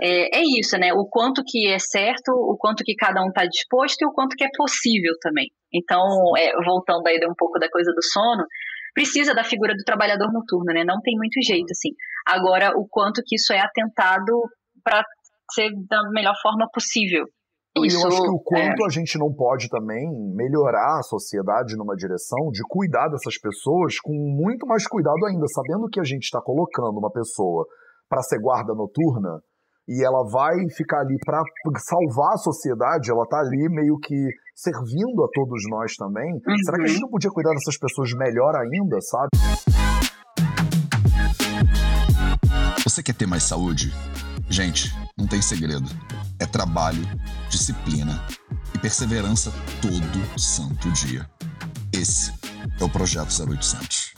é, é isso, né? O quanto que é certo, o quanto que cada um está disposto e o quanto que é possível também. Então, é, voltando aí um pouco da coisa do sono, precisa da figura do trabalhador noturno, né? Não tem muito jeito, assim. Agora, o quanto que isso é atentado para ser da melhor forma possível. Isso, eu acho que o quanto é... a gente não pode também melhorar a sociedade numa direção de cuidar dessas pessoas com muito mais cuidado ainda, sabendo que a gente está colocando uma pessoa para ser guarda noturna, e ela vai ficar ali para salvar a sociedade, ela tá ali meio que servindo a todos nós também. Uhum. Será que a gente não podia cuidar dessas pessoas melhor ainda, sabe? Você quer ter mais saúde? Gente, não tem segredo. É trabalho, disciplina e perseverança todo santo dia. Esse é o Projeto 0800.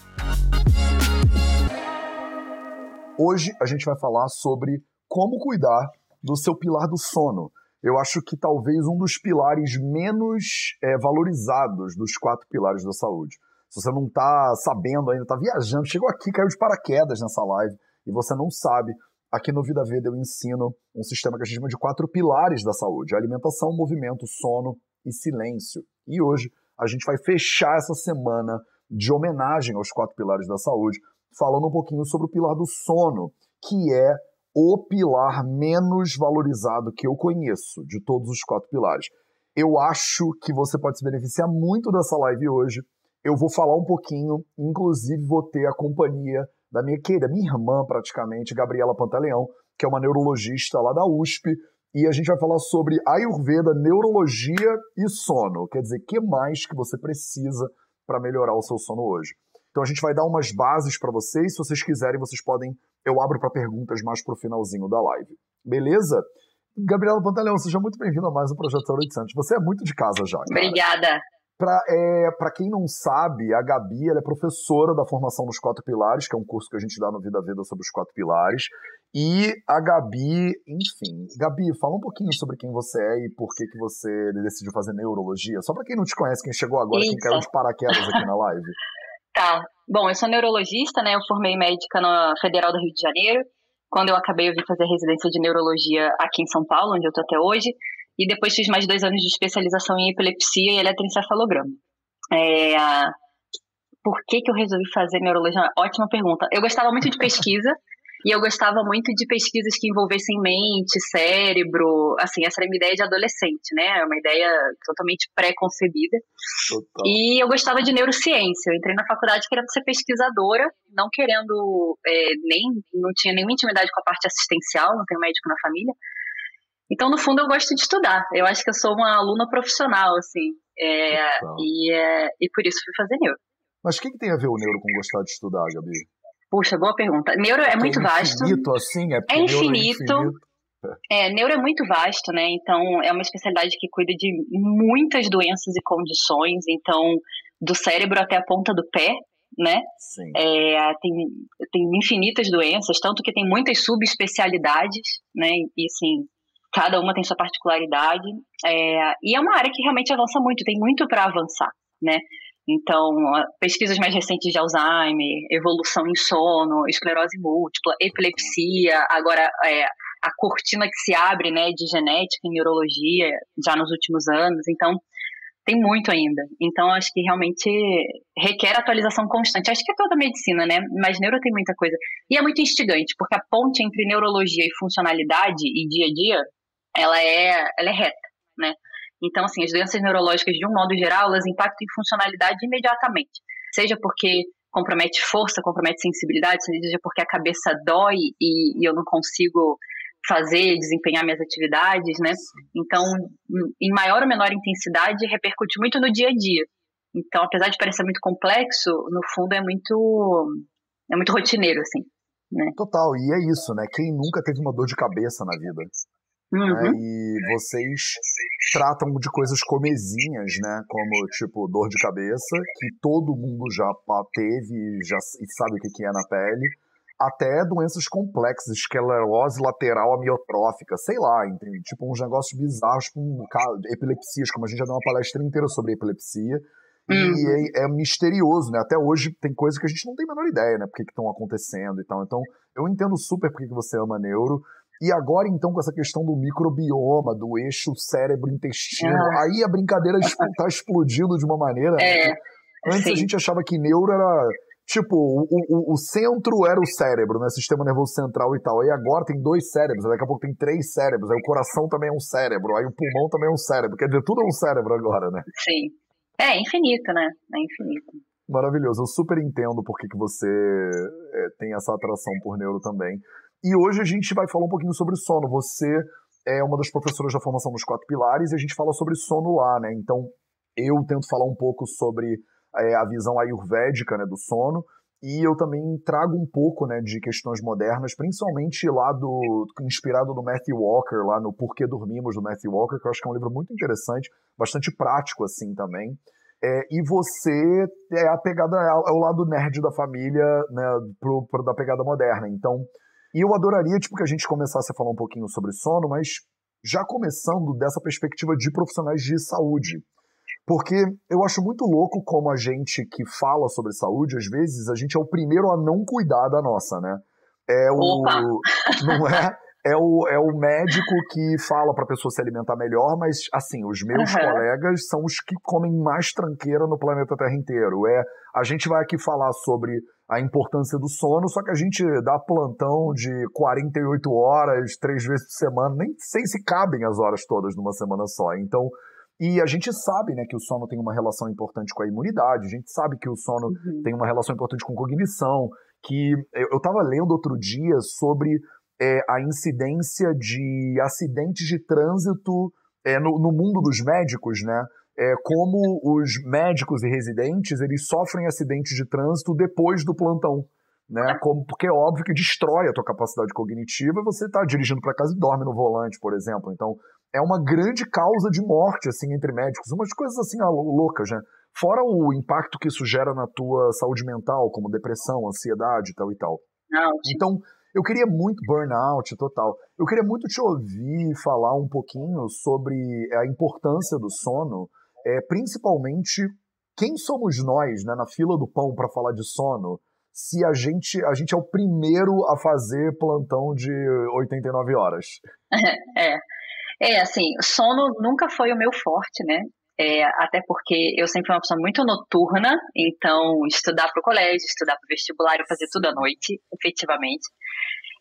Hoje a gente vai falar sobre como cuidar do seu pilar do sono. Eu acho que talvez um dos pilares menos é, valorizados dos quatro pilares da saúde. Se você não está sabendo ainda, está viajando, chegou aqui, caiu de paraquedas nessa live e você não sabe, aqui no Vida Veda eu ensino um sistema que a gente chama de quatro pilares da saúde: alimentação, movimento, sono e silêncio. E hoje a gente vai fechar essa semana de homenagem aos quatro pilares da saúde, falando um pouquinho sobre o pilar do sono, que é o pilar menos valorizado que eu conheço de todos os quatro pilares. Eu acho que você pode se beneficiar muito dessa live hoje. Eu vou falar um pouquinho, inclusive vou ter a companhia da minha querida, minha irmã praticamente, Gabriela Pantaleão, que é uma neurologista lá da USP, e a gente vai falar sobre Ayurveda, neurologia e sono. Quer dizer, o que mais que você precisa para melhorar o seu sono hoje? Então a gente vai dar umas bases para vocês. Se vocês quiserem, vocês podem eu abro para perguntas mais pro finalzinho da live. Beleza? Gabriela Pantaleão, seja muito bem-vinda a mais um Projeto 0800. Você é muito de casa já. Cara. Obrigada. Para é, quem não sabe, a Gabi é professora da formação dos quatro pilares, que é um curso que a gente dá no Vida Vida sobre os quatro pilares. E a Gabi, enfim. Gabi, fala um pouquinho sobre quem você é e por que, que você decidiu fazer neurologia. Só para quem não te conhece, quem chegou agora, Isso. quem caiu de paraquedas aqui na live. Tá. Bom, eu sou neurologista, né? Eu formei médica na Federal do Rio de Janeiro. Quando eu acabei, eu vim fazer residência de neurologia aqui em São Paulo, onde eu tô até hoje. E depois fiz mais dois anos de especialização em epilepsia e eletroencefalograma. É, por que, que eu resolvi fazer neurologia? Ótima pergunta. Eu gostava muito de pesquisa. E eu gostava muito de pesquisas que envolvessem mente, cérebro, assim, essa era a minha ideia de adolescente, né? É uma ideia totalmente pré-concebida. E eu gostava de neurociência. Eu entrei na faculdade querendo ser pesquisadora, não querendo é, nem, não tinha nenhuma intimidade com a parte assistencial, não tenho médico na família. Então, no fundo, eu gosto de estudar. Eu acho que eu sou uma aluna profissional, assim. É, e, é, e por isso fui fazer neuro. Mas o que, que tem a ver o neuro com gostar de estudar, Gabi? Puxa, boa pergunta. Neuro é, é muito vasto. Infinito, assim, é, é infinito. É infinito. É, neuro é muito vasto, né? Então, é uma especialidade que cuida de muitas doenças e condições. Então, do cérebro até a ponta do pé, né? Sim. É, tem, tem infinitas doenças, tanto que tem muitas subespecialidades, né? E, assim, cada uma tem sua particularidade. É, e é uma área que realmente avança muito, tem muito para avançar, né? Então, pesquisas mais recentes de Alzheimer, evolução em sono, esclerose múltipla, epilepsia, agora é, a cortina que se abre né, de genética e neurologia já nos últimos anos. Então, tem muito ainda. Então, acho que realmente requer atualização constante. Acho que é toda a medicina, né? Mas neuro tem muita coisa. E é muito instigante, porque a ponte entre neurologia e funcionalidade e dia a dia, ela é, ela é reta, né? Então, assim, as doenças neurológicas, de um modo geral, elas impactam em funcionalidade imediatamente. Seja porque compromete força, compromete sensibilidade, seja porque a cabeça dói e, e eu não consigo fazer, desempenhar minhas atividades, né? Então, em maior ou menor intensidade, repercute muito no dia a dia. Então, apesar de parecer muito complexo, no fundo é muito é muito rotineiro, assim. Né? Total, e é isso, né? Quem nunca teve uma dor de cabeça na vida? Uhum. Né? E vocês tratam de coisas comezinhas, né? Como, tipo, dor de cabeça, que todo mundo já teve já, e sabe o que é na pele, até doenças complexas, esclerose lateral amiotrófica, sei lá, entende? tipo uns negócios bizarros, tipo um, epilepsias, como a gente já deu uma palestra inteira sobre epilepsia, uhum. e é, é, misterioso, né? Até hoje tem coisas que a gente não tem a menor ideia, né? Por que estão acontecendo e tal. Então, eu entendo super porque que você ama neuro, E agora, então, com essa questão do microbioma, do eixo cérebro-intestino, ah. aí a brincadeira está explodindo de uma maneira. Né? É? Antes sim. a gente achava que neuro era. Tipo, o, o, o, centro era o cérebro, né? Sistema nervoso central e tal. Aí agora tem dois cérebros, daqui a pouco tem três cérebros. Aí o coração também é um cérebro, aí o pulmão também é um cérebro. Quer dizer, tudo é um cérebro agora, né? Sim. É infinito, né? É infinito. Maravilhoso. Eu super entendo por que, que você é, tem essa atração por neuro também. E hoje a gente vai falar um pouquinho sobre sono. Você é uma das professoras da formação dos quatro pilares e a gente fala sobre sono lá, né? Então, eu tento falar um pouco sobre é, a visão ayurvédica né, do sono e eu também trago um pouco né, de questões modernas, principalmente lá do inspirado no Matthew Walker, lá no Porquê Dormimos do Matthew Walker, que eu acho que é um livro muito interessante, bastante prático assim também. É, e você é a pegada, é o lado nerd da família, né, pro, pro, da pegada moderna. Então, e eu adoraria tipo, que a gente começasse a falar um pouquinho sobre sono, mas já começando dessa perspectiva de profissionais de saúde. Porque eu acho muito louco como a gente que fala sobre saúde, às vezes, a gente é o primeiro a não cuidar da nossa, né? É o. Opa. Não é? É o, é o médico que fala para a pessoa se alimentar melhor, mas, assim, os meus uhum. colegas são os que comem mais tranqueira no planeta Terra inteiro. É, a gente vai aqui falar sobre a importância do sono, só que a gente dá plantão de 48 horas, três vezes por semana, nem sei se cabem as horas todas numa semana só. Então, e a gente sabe né, que o sono tem uma relação importante com a imunidade, a gente sabe que o sono uhum. tem uma relação importante com cognição, que eu estava lendo outro dia sobre é, a incidência de acidentes de trânsito é, no, no, mundo dos médicos, né? É, como os médicos e residentes eles sofrem acidentes de trânsito depois do plantão. Né? Como, porque é óbvio que destrói a tua capacidade cognitiva você está dirigindo para casa e dorme no volante, por exemplo. Então, é uma grande causa de morte, assim, entre médicos. Umas coisas, assim, loucas, né? Fora o impacto que isso gera na tua saúde mental, como depressão, ansiedade e tal e tal. Então, eu queria muito, burnout total, eu queria muito te ouvir falar um pouquinho sobre a importância do sono, é, principalmente quem somos nós, né, na fila do pão para falar de sono, se a gente, a gente é o primeiro a fazer plantão de 89 horas. É, é, assim, sono nunca foi o meu forte, né? É, até porque eu sempre fui uma pessoa muito noturna, então estudar para o colégio, estudar para o vestibular, eu fazia tudo à noite, efetivamente.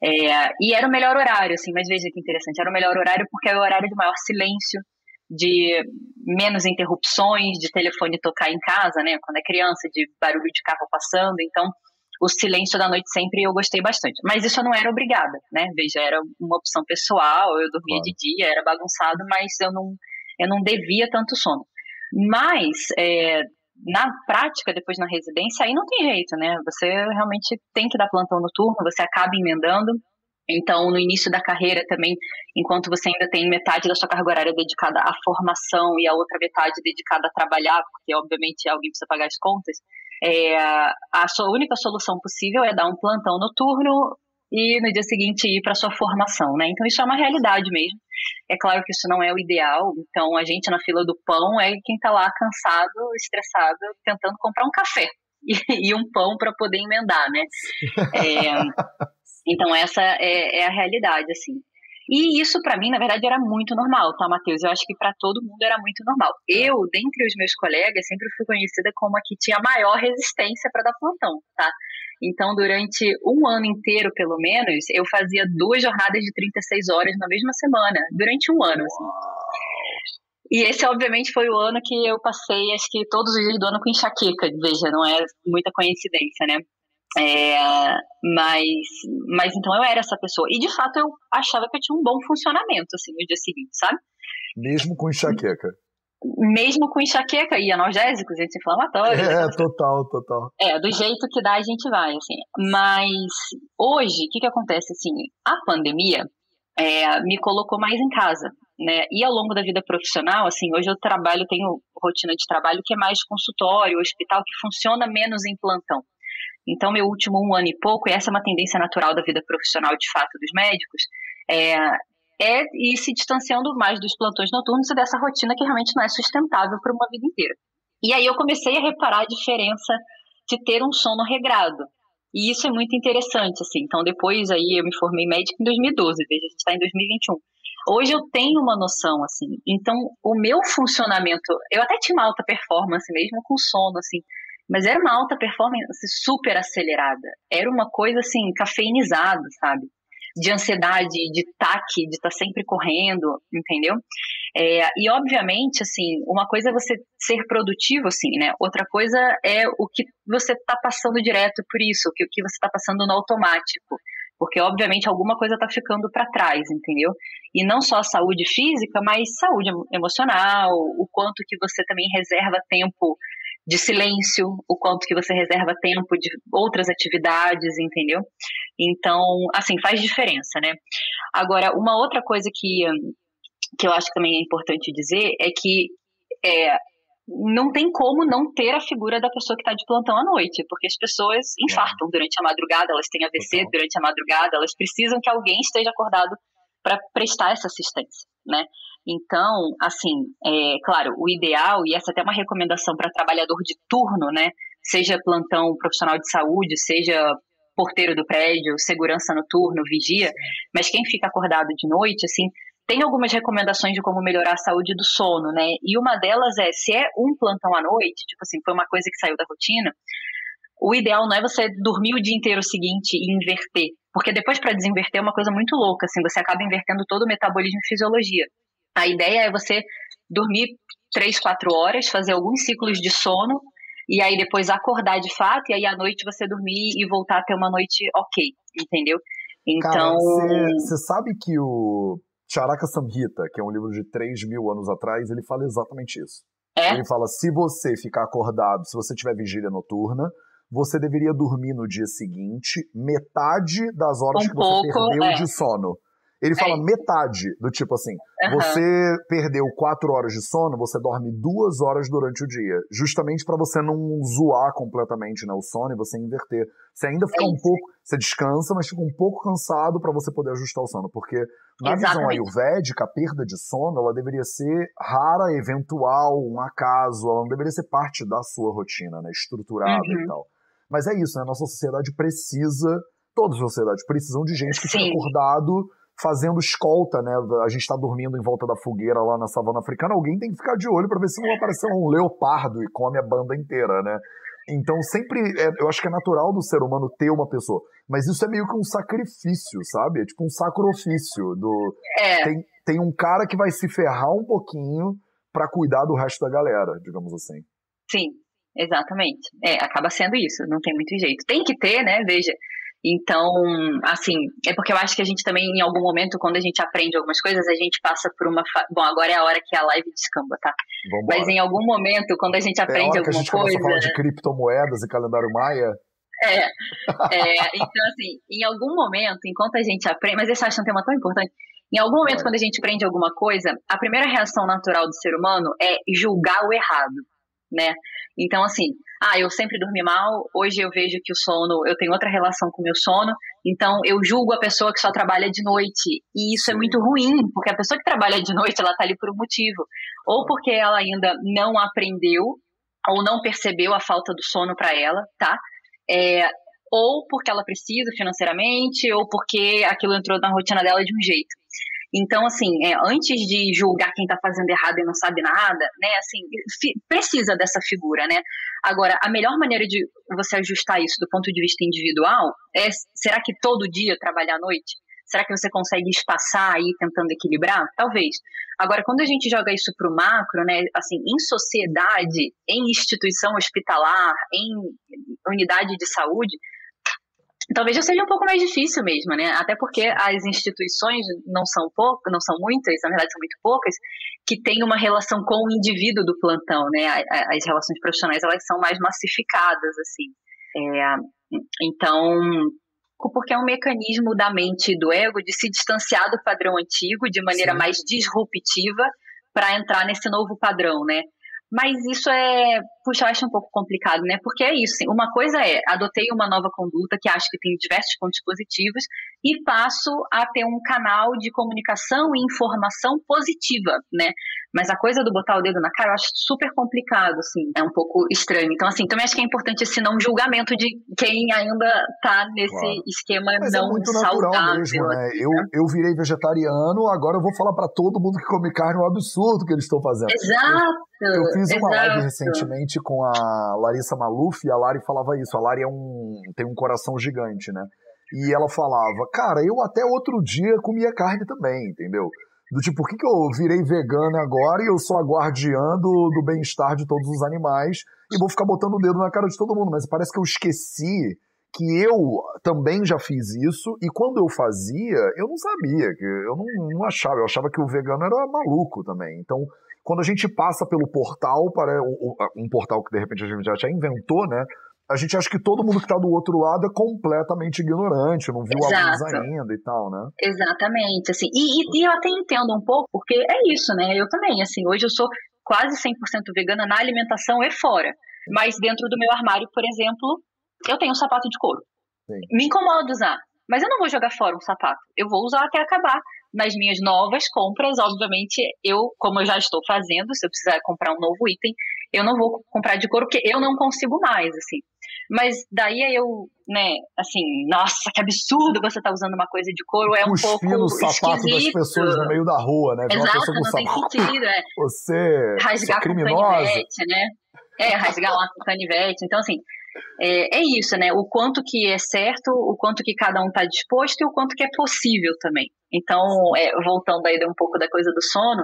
É, e era o melhor horário, assim, mas veja que interessante, era o melhor horário porque era o horário de maior silêncio, de menos interrupções, de telefone tocar em casa, né, quando é criança, de barulho de carro passando, então o silêncio da noite sempre eu gostei bastante. Mas isso eu não era obrigada, né? Veja, era uma opção pessoal, eu dormia claro. de dia, era bagunçado, mas eu não, eu não devia tanto sono. Mas, é, na prática, depois na residência, aí não tem jeito, né? Você realmente tem que dar plantão noturno, você acaba emendando. Então, no início da carreira também, enquanto você ainda tem metade da sua carga horária dedicada à formação e a outra metade dedicada a trabalhar, porque obviamente alguém precisa pagar as contas, é, a sua única solução possível é dar um plantão noturno e no dia seguinte ir para sua formação, né? Então isso é uma realidade mesmo. É claro que isso não é o ideal. Então a gente na fila do pão é quem está lá cansado, estressado, tentando comprar um café e, e um pão para poder emendar, né? É, então essa é, é a realidade, assim. E isso para mim, na verdade, era muito normal, tá, Matheus? Eu acho que para todo mundo era muito normal. Eu, dentre os meus colegas, sempre fui conhecida como a que tinha maior resistência para dar plantão, tá? Então, durante um ano inteiro, pelo menos, eu fazia duas jornadas de 36 horas na mesma semana, durante um ano. Assim. E esse, obviamente, foi o ano que eu passei, acho que todos os dias do ano com enxaqueca. Veja, não é muita coincidência, né? É, mas, mas então eu era essa pessoa. E de fato eu achava que eu tinha um bom funcionamento assim, no dia seguinte, sabe? Mesmo com enxaqueca. Mesmo com enxaqueca e analgésicos, anti-inflamatórios. É, total, total. É, do jeito que dá a gente vai, assim. Mas hoje, o que, que acontece, assim, a pandemia é, me colocou mais em casa, né? E ao longo da vida profissional, assim, hoje eu trabalho, tenho rotina de trabalho que é mais consultório, hospital, que funciona menos em plantão. Então, meu último um ano e pouco, e essa é uma tendência natural da vida profissional de fato dos médicos, é, é ir se distanciando mais dos plantões noturnos e dessa rotina que realmente não é sustentável para uma vida inteira. E aí eu comecei a reparar a diferença de ter um sono regrado. E isso é muito interessante, assim. Então, depois aí eu me formei médica em 2012, veja, a gente está em 2021. Hoje eu tenho uma noção, assim. Então, o meu funcionamento, eu até tinha uma alta performance mesmo com sono, assim. Mas era uma alta performance super acelerada. Era uma coisa, assim, cafeinizada, sabe? de ansiedade, de taque, de estar tá sempre correndo, entendeu? É, e obviamente, assim, uma coisa é você ser produtivo, assim, né? Outra coisa é o que você está passando direto por isso, o que, o que você está passando no automático. Porque, obviamente, alguma coisa está ficando para trás, entendeu? E não só a saúde física, mas saúde emocional, o quanto que você também reserva tempo de silêncio, o quanto que você reserva tempo de outras atividades, entendeu? Então, assim, faz diferença, né? Agora, uma outra coisa que, que eu acho que também é importante dizer é que é, não tem como não ter a figura da pessoa que está de plantão à noite, porque as pessoas infartam durante a madrugada, elas têm AVC durante a madrugada, elas precisam que alguém esteja acordado para prestar essa assistência, né? Então, assim, é claro, o ideal, e essa é até uma recomendação para trabalhador de turno, né? Seja plantão profissional de saúde, seja porteiro do prédio, segurança no turno, vigia, mas quem fica acordado de noite, assim, tem algumas recomendações de como melhorar a saúde do sono, né? E uma delas é, se é um plantão à noite, tipo assim, foi uma coisa que saiu da rotina, o ideal não é você dormir o dia inteiro seguinte e inverter, porque depois para desinverter é uma coisa muito louca, assim, você acaba invertendo todo o metabolismo e fisiologia. A ideia é você dormir três, quatro horas, fazer alguns ciclos de sono e aí depois acordar de fato e aí à noite você dormir e voltar a ter uma noite ok, entendeu? Então. Você sabe que o Charaka Samhita, que é um livro de 3 mil anos atrás, ele fala exatamente isso. É? Ele fala: se você ficar acordado, se você tiver vigília noturna, você deveria dormir no dia seguinte metade das horas um que você pouco, perdeu é. de sono. Ele fala é. metade do tipo assim: uhum. você perdeu quatro horas de sono, você dorme duas horas durante o dia, justamente para você não zoar completamente né, o sono e você inverter. Você ainda fica é um pouco, você descansa, mas fica um pouco cansado para você poder ajustar o sono, porque na Exatamente. visão ayurvédica, a perda de sono ela deveria ser rara, eventual, um acaso, ela não deveria ser parte da sua rotina, né, estruturada uhum. e tal. Mas é isso, né? Nossa sociedade precisa, todas as sociedades precisam de gente que Sim. fica acordado fazendo escolta, né? A gente tá dormindo em volta da fogueira lá na savana africana, alguém tem que ficar de olho para ver se não aparecer um leopardo e come a banda inteira, né? Então sempre, é, eu acho que é natural do ser humano ter uma pessoa, mas isso é meio que um sacrifício, sabe? É tipo um sacrifício do é. tem, tem um cara que vai se ferrar um pouquinho para cuidar do resto da galera, digamos assim. Sim, exatamente. É, acaba sendo isso, não tem muito jeito. Tem que ter, né? Veja, então, assim, é porque eu acho que a gente também, em algum momento, quando a gente aprende algumas coisas, a gente passa por uma. Fa... Bom, agora é a hora que a live descamba, tá? Vambora. Mas em algum momento, quando a gente aprende é a hora alguma que a gente coisa. a falar de criptomoedas e calendário Maia. É, é, então assim, em algum momento, enquanto a gente aprende, mas esse acho um tema tão importante, em algum momento, é. quando a gente aprende alguma coisa, a primeira reação natural do ser humano é julgar o errado, né? Então, assim, ah, eu sempre dormi mal, hoje eu vejo que o sono, eu tenho outra relação com o meu sono, então eu julgo a pessoa que só trabalha de noite. E isso é é muito ruim, porque a pessoa que trabalha de noite, ela tá ali por um motivo. Ou porque ela ainda não aprendeu, ou não percebeu a falta do sono para ela, tá? É, ou porque ela precisa financeiramente, ou porque aquilo entrou na rotina dela de um jeito. Então, assim, é, antes de julgar quem está fazendo errado e não sabe nada, né, assim, precisa dessa figura, né? Agora, a melhor maneira de você ajustar isso do ponto de vista individual é, será que todo dia trabalhar à noite? Será que você consegue espaçar aí tentando equilibrar? Talvez. Agora, quando a gente joga isso para o macro, né, assim, em sociedade, em instituição hospitalar, em unidade de saúde, talvez já seja um pouco mais difícil mesmo, né? Até porque as instituições não são poucas, não são muitas, na verdade são muito poucas, que têm uma relação com o indivíduo do plantão, né? As relações profissionais elas são mais massificadas, assim. É, então, porque é um mecanismo da mente e do ego de se distanciar do padrão antigo de maneira Sim. mais disruptiva para entrar nesse novo padrão, né? Mas isso é, puxa, eu acho um pouco complicado, né? Porque é isso, uma coisa é, adotei uma nova conduta que acho que tem diversos pontos positivos e passo a ter um canal de comunicação e informação positiva, né? Mas a coisa do botar o dedo na cara eu acho super complicado, assim, é um pouco estranho. Então, assim, também acho que é importante esse não julgamento de quem ainda tá nesse claro. esquema Mas é não é muito saudável. mesmo, né? Assim, eu, né? eu virei vegetariano, agora eu vou falar para todo mundo que come carne é um absurdo que eles estão fazendo. Exato! Eu, eu fiz uma exato. live recentemente com a Larissa Maluf e a Lari falava isso. A Lari é um, tem um coração gigante, né? E ela falava, cara, eu até outro dia comia carne também, entendeu? Do tipo, por que, que eu virei vegana agora e eu sou a guardiã do, do bem-estar de todos os animais e vou ficar botando o dedo na cara de todo mundo? Mas parece que eu esqueci que eu também já fiz isso e quando eu fazia, eu não sabia, eu não, não achava, eu achava que o vegano era maluco também. Então, quando a gente passa pelo portal, para um portal que de repente a gente já, inventou, né? a gente acha que todo mundo que está do outro lado é completamente ignorante, não viu Exato. a luz ainda e tal, né? Exatamente, assim, e, e, e, eu até entendo um pouco, porque é isso, né? Eu também, assim, hoje eu sou quase 100% vegana na alimentação e fora, mas dentro do meu armário, por exemplo, eu tenho um sapato de couro. Sim. Me incomoda usar, mas eu não vou jogar fora um sapato, eu vou usar até acabar. Nas minhas novas compras, obviamente, eu, como eu já estou fazendo, se eu precisar comprar um novo item, eu não vou comprar de couro porque eu não consigo mais, assim. Mas daí eu, né, assim, nossa, que absurdo você tá usando uma coisa de couro, é um pouco no sapato esquisito. das pessoas no meio da rua, né? Exato, não tem sentido, é. Você, rasgar é criminosa. com canivete, né? É, rasgar lá com canivete. Então, assim, é, é, isso, né? O quanto que é certo, o quanto que cada um está disposto e o quanto que é possível também. Então, é, voltando aí um pouco da coisa do sono,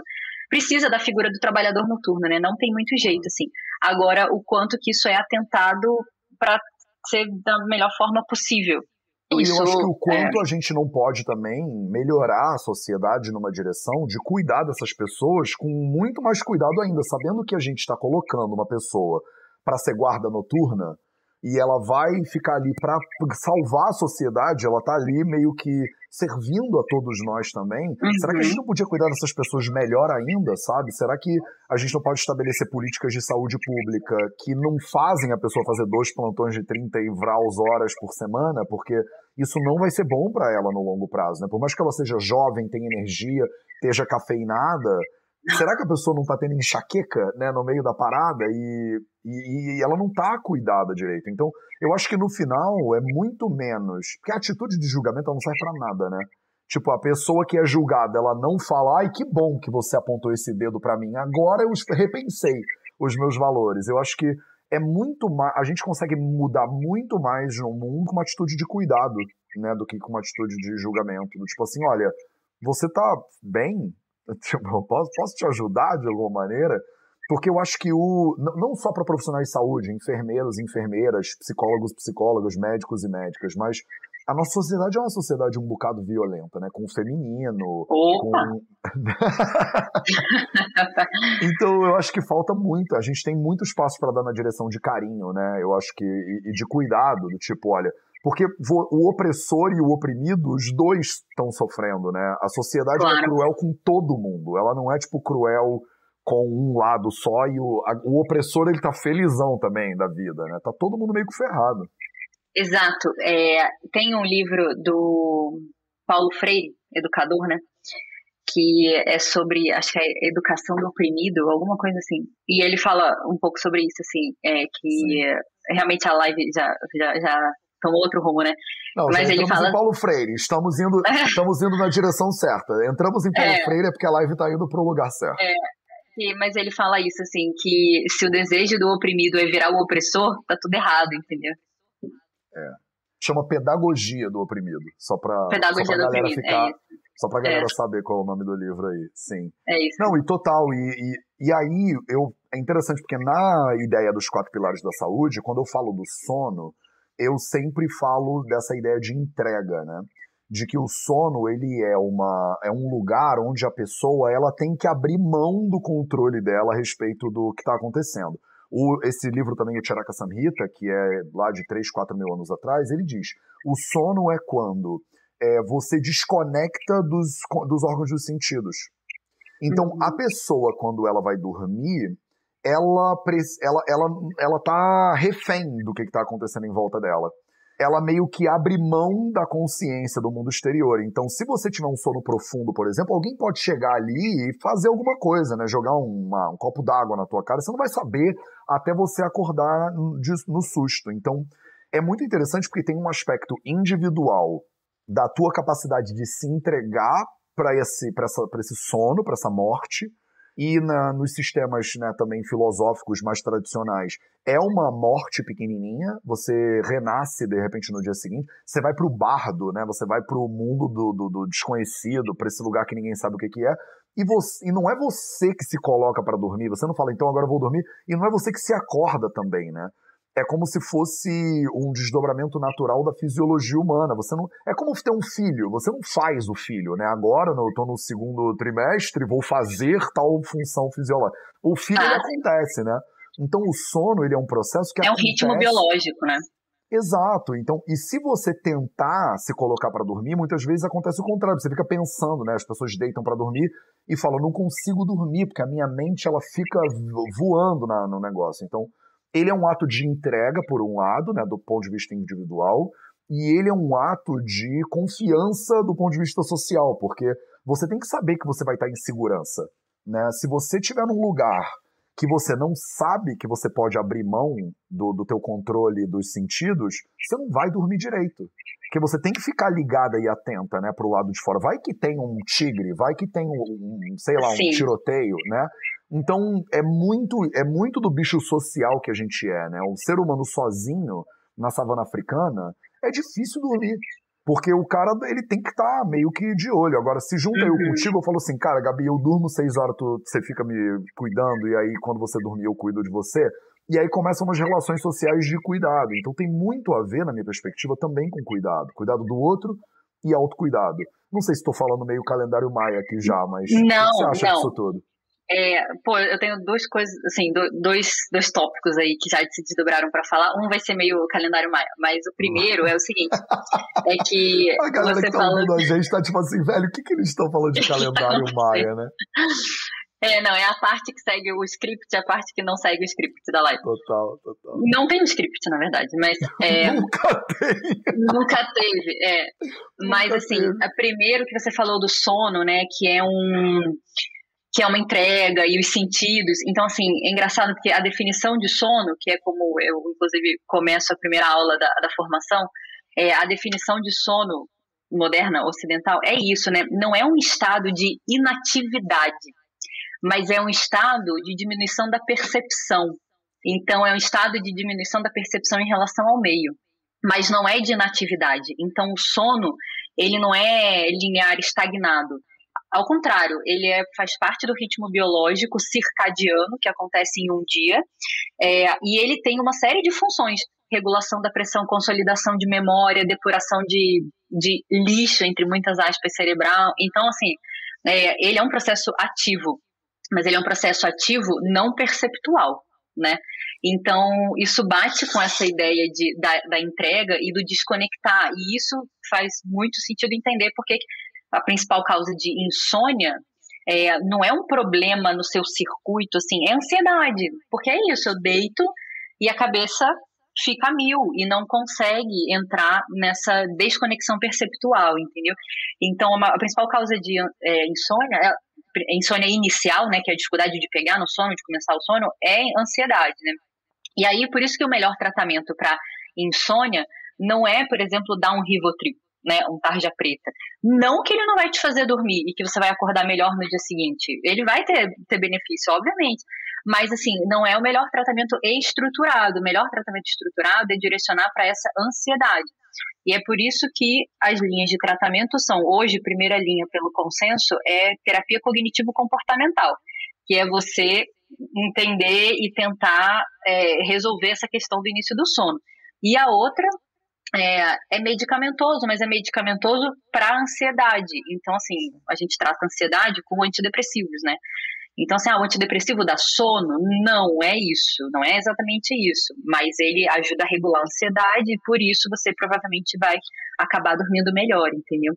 precisa da figura do trabalhador noturno, né? Não tem muito jeito, assim. Agora, o quanto que isso é atentado para ser da melhor forma possível. Isso, eu acho que o quanto é... a gente não pode também melhorar a sociedade numa direção de cuidar dessas pessoas com muito mais cuidado ainda, sabendo que a gente está colocando uma pessoa para ser guarda noturna e ela vai ficar ali para salvar a sociedade, ela tá ali meio que servindo a todos nós também. Uhum. Será que a gente não podia cuidar dessas pessoas melhor ainda, sabe? Será que a gente não pode estabelecer políticas de saúde pública que não fazem a pessoa fazer dois plantões de 30 e vraus horas por semana, porque isso não vai ser bom para ela no longo prazo, né? Por mais que ela seja jovem, tenha energia, esteja cafeinada, será que a pessoa não está tendo enxaqueca né, no meio da parada e, e, e, ela não está cuidada direito? Então, eu acho que no final é muito menos. Porque a atitude de julgamento não serve para nada, né? Tipo, a pessoa que é julgada, ela não fala, ai, que bom que você apontou esse dedo para mim. Agora eu repensei os meus valores. Eu acho que é muito mais. A gente consegue mudar muito mais no mundo com uma atitude de cuidado, né? Do que com uma atitude de julgamento. Do tipo assim, olha, você tá bem? Tipo, posso, posso te ajudar de alguma maneira? Porque eu acho que o. Não só para profissionais de saúde, enfermeiros, enfermeiras, psicólogos, psicólogas, médicos e médicas, mas a nossa sociedade é uma sociedade um bocado violenta, né? Com o feminino. Opa. Com... então eu acho que falta muito. A gente tem muito espaço para dar na direção de carinho, né? Eu acho que. E, de cuidado, do tipo, olha, porque o opressor e o oprimido, os dois estão sofrendo, né? A sociedade é claro. é cruel com todo mundo. Ela não é, tipo, cruel com um lado só e o, a, o opressor, ele tá felizão também da vida, né? Tá todo mundo meio que ferrado. Exato. É, tem um livro do Paulo Freire, educador, né? Que é sobre, acho que é educação do oprimido, alguma coisa assim. E ele fala um pouco sobre isso, assim, é que Sim. realmente a live já, já, já tomou outro rumo, né? Não, Mas ele fala... em Paulo Freire, estamos indo, estamos indo na direção certa. Entramos em Paulo é. Freire é porque a live está indo para o lugar certo. É. Mas ele fala isso, assim, que se o desejo do oprimido é virar o opressor, tá tudo errado, entendeu? É. Chama Pedagogia do Oprimido, só para Pedagogia só pra do Oprimido, ficar, é isso. Só pra galera é. saber qual é o nome do livro aí, sim. É isso. Não, e total, e, e, e aí eu, é interessante porque na ideia dos quatro pilares da saúde, quando eu falo do sono, eu sempre falo dessa ideia de entrega, né? De que o sono ele é uma é um lugar onde a pessoa ela tem que abrir mão do controle dela a respeito do que está acontecendo. O, esse livro também, o Charaka Samhita, que é lá de 3, 4 mil anos atrás, ele diz: o sono é quando é, você desconecta dos, dos órgãos dos sentidos. Então, uhum. a pessoa, quando ela vai dormir, ela, ela, ela, ela tá refém do que está acontecendo em volta dela. ela meio que abre mão da consciência do mundo exterior. Então, se você tiver um sono profundo, por exemplo, alguém pode chegar ali e fazer alguma coisa, né? Jogar uma, um copo d'água na tua cara, você não vai saber até você acordar no susto. Então, é muito interessante porque tem um aspecto individual da tua capacidade de se entregar para esse, esse sono, para essa morte, e na, nos sistemas né, também filosóficos mais tradicionais, é uma morte pequenininha, você renasce de repente no dia seguinte, você vai para o bardo, né, você vai para o mundo do, do, do desconhecido, para esse lugar que ninguém sabe o que, que é, e, você, e não é você que se coloca para dormir, você não fala, então agora eu vou dormir, e não é você que se acorda também, né? É como se fosse um desdobramento natural da fisiologia humana. Você não é como ter um filho. Você não faz o filho, né? Agora eu estou no segundo trimestre, vou fazer tal função fisiológica. O filho ah. acontece, né? Então o sono ele é um processo que é acontece... um ritmo biológico, né? Exato. Então, e se você tentar se colocar para dormir, muitas vezes acontece o contrário. Você fica pensando, né? As pessoas deitam para dormir e falam: "Não consigo dormir porque a minha mente ela fica voando na, no negócio". Então, ele é um ato de entrega, por um lado, né, do ponto de vista individual, e ele é um ato de confiança do ponto de vista social, porque você tem que saber que você vai estar em segurança. Né? Se você estiver num lugar que você não sabe que você pode abrir mão do, do teu controle dos sentidos, você não vai dormir direito. Porque você tem que ficar ligada e atenta, né, pro lado de fora. Vai que tem um tigre, vai que tem um, sei lá, um Sim. tiroteio, né? Então é muito, é muito do bicho social que a gente é, né? O ser humano sozinho na savana africana é difícil dormir. Porque o cara, ele tem que estar tá meio que de olho. Agora, se junta uhum. eu contigo, eu falo assim, cara, Gabi, eu durmo seis horas, tu, você fica me cuidando, e aí quando você dormir eu cuido de você. E aí começam umas relações sociais de cuidado. Então tem muito a ver, na minha perspectiva, também com cuidado. Cuidado do outro e autocuidado. Não sei se estou falando meio calendário maia aqui já, mas não, o que você acha não. disso tudo? É, pô, eu tenho duas coisas, assim, dois, dois tópicos aí que já se desdobraram para falar. Um vai ser meio calendário maia, mas o primeiro é o seguinte: é que. A galera você que tá fala... ouvindo a gente tá tipo assim, velho, o que, que eles estão falando de calendário maia, né? É, não, é a parte que segue o script e a parte que não segue o script da live. Total, total. Não tem um script, na verdade, mas. É, nunca teve. Nunca teve, é. Mas, nunca assim, teve. primeiro que você falou do sono, né, que é um que é uma entrega e os sentidos. Então, assim, é engraçado porque a definição de sono, que é como eu, inclusive, começo a primeira aula da, da formação, é, a definição de sono moderna, ocidental, é isso, né? Não é um estado de inatividade, mas é um estado de diminuição da percepção. Então, é um estado de diminuição da percepção em relação ao meio, mas não é de inatividade. Então, o sono, ele não é linear, estagnado ao contrário, ele é, faz parte do ritmo biológico circadiano que acontece em um dia, é, e ele tem uma série de funções: regulação da pressão, consolidação de memória, depuração de, de lixo, entre muitas aspas, cerebral. Então, assim, é, ele é um processo ativo, mas ele é um processo ativo não perceptual, né? Então, isso bate com essa ideia de, da, da entrega e do desconectar, e isso faz muito sentido entender porque a principal causa de insônia é, não é um problema no seu circuito, assim, é ansiedade. Porque é isso, eu deito e a cabeça fica mil e não consegue entrar nessa desconexão perceptual, entendeu? Então, uma, a principal causa de é, insônia, é, insônia inicial, né, que é a dificuldade de pegar no sono, de começar o sono, é ansiedade, né? E aí, por isso que o melhor tratamento para insônia não é, por exemplo, dar um Rivotril né, um tarja preta. Não que ele não vai te fazer dormir e que você vai acordar melhor no dia seguinte. Ele vai ter, ter benefício, obviamente. Mas, assim, não é o melhor tratamento estruturado. O melhor tratamento estruturado é direcionar para essa ansiedade. E é por isso que as linhas de tratamento são, hoje, primeira linha pelo consenso, é terapia cognitivo-comportamental, que é você entender e tentar é, resolver essa questão do início do sono. E a outra é, é medicamentoso, mas é medicamentoso para ansiedade. Então, assim, a gente trata a ansiedade com antidepressivos, né? Então, assim, ah, o antidepressivo dá sono? Não é isso, não é exatamente isso. Mas ele ajuda a regular a ansiedade e por isso você provavelmente vai acabar dormindo melhor, entendeu?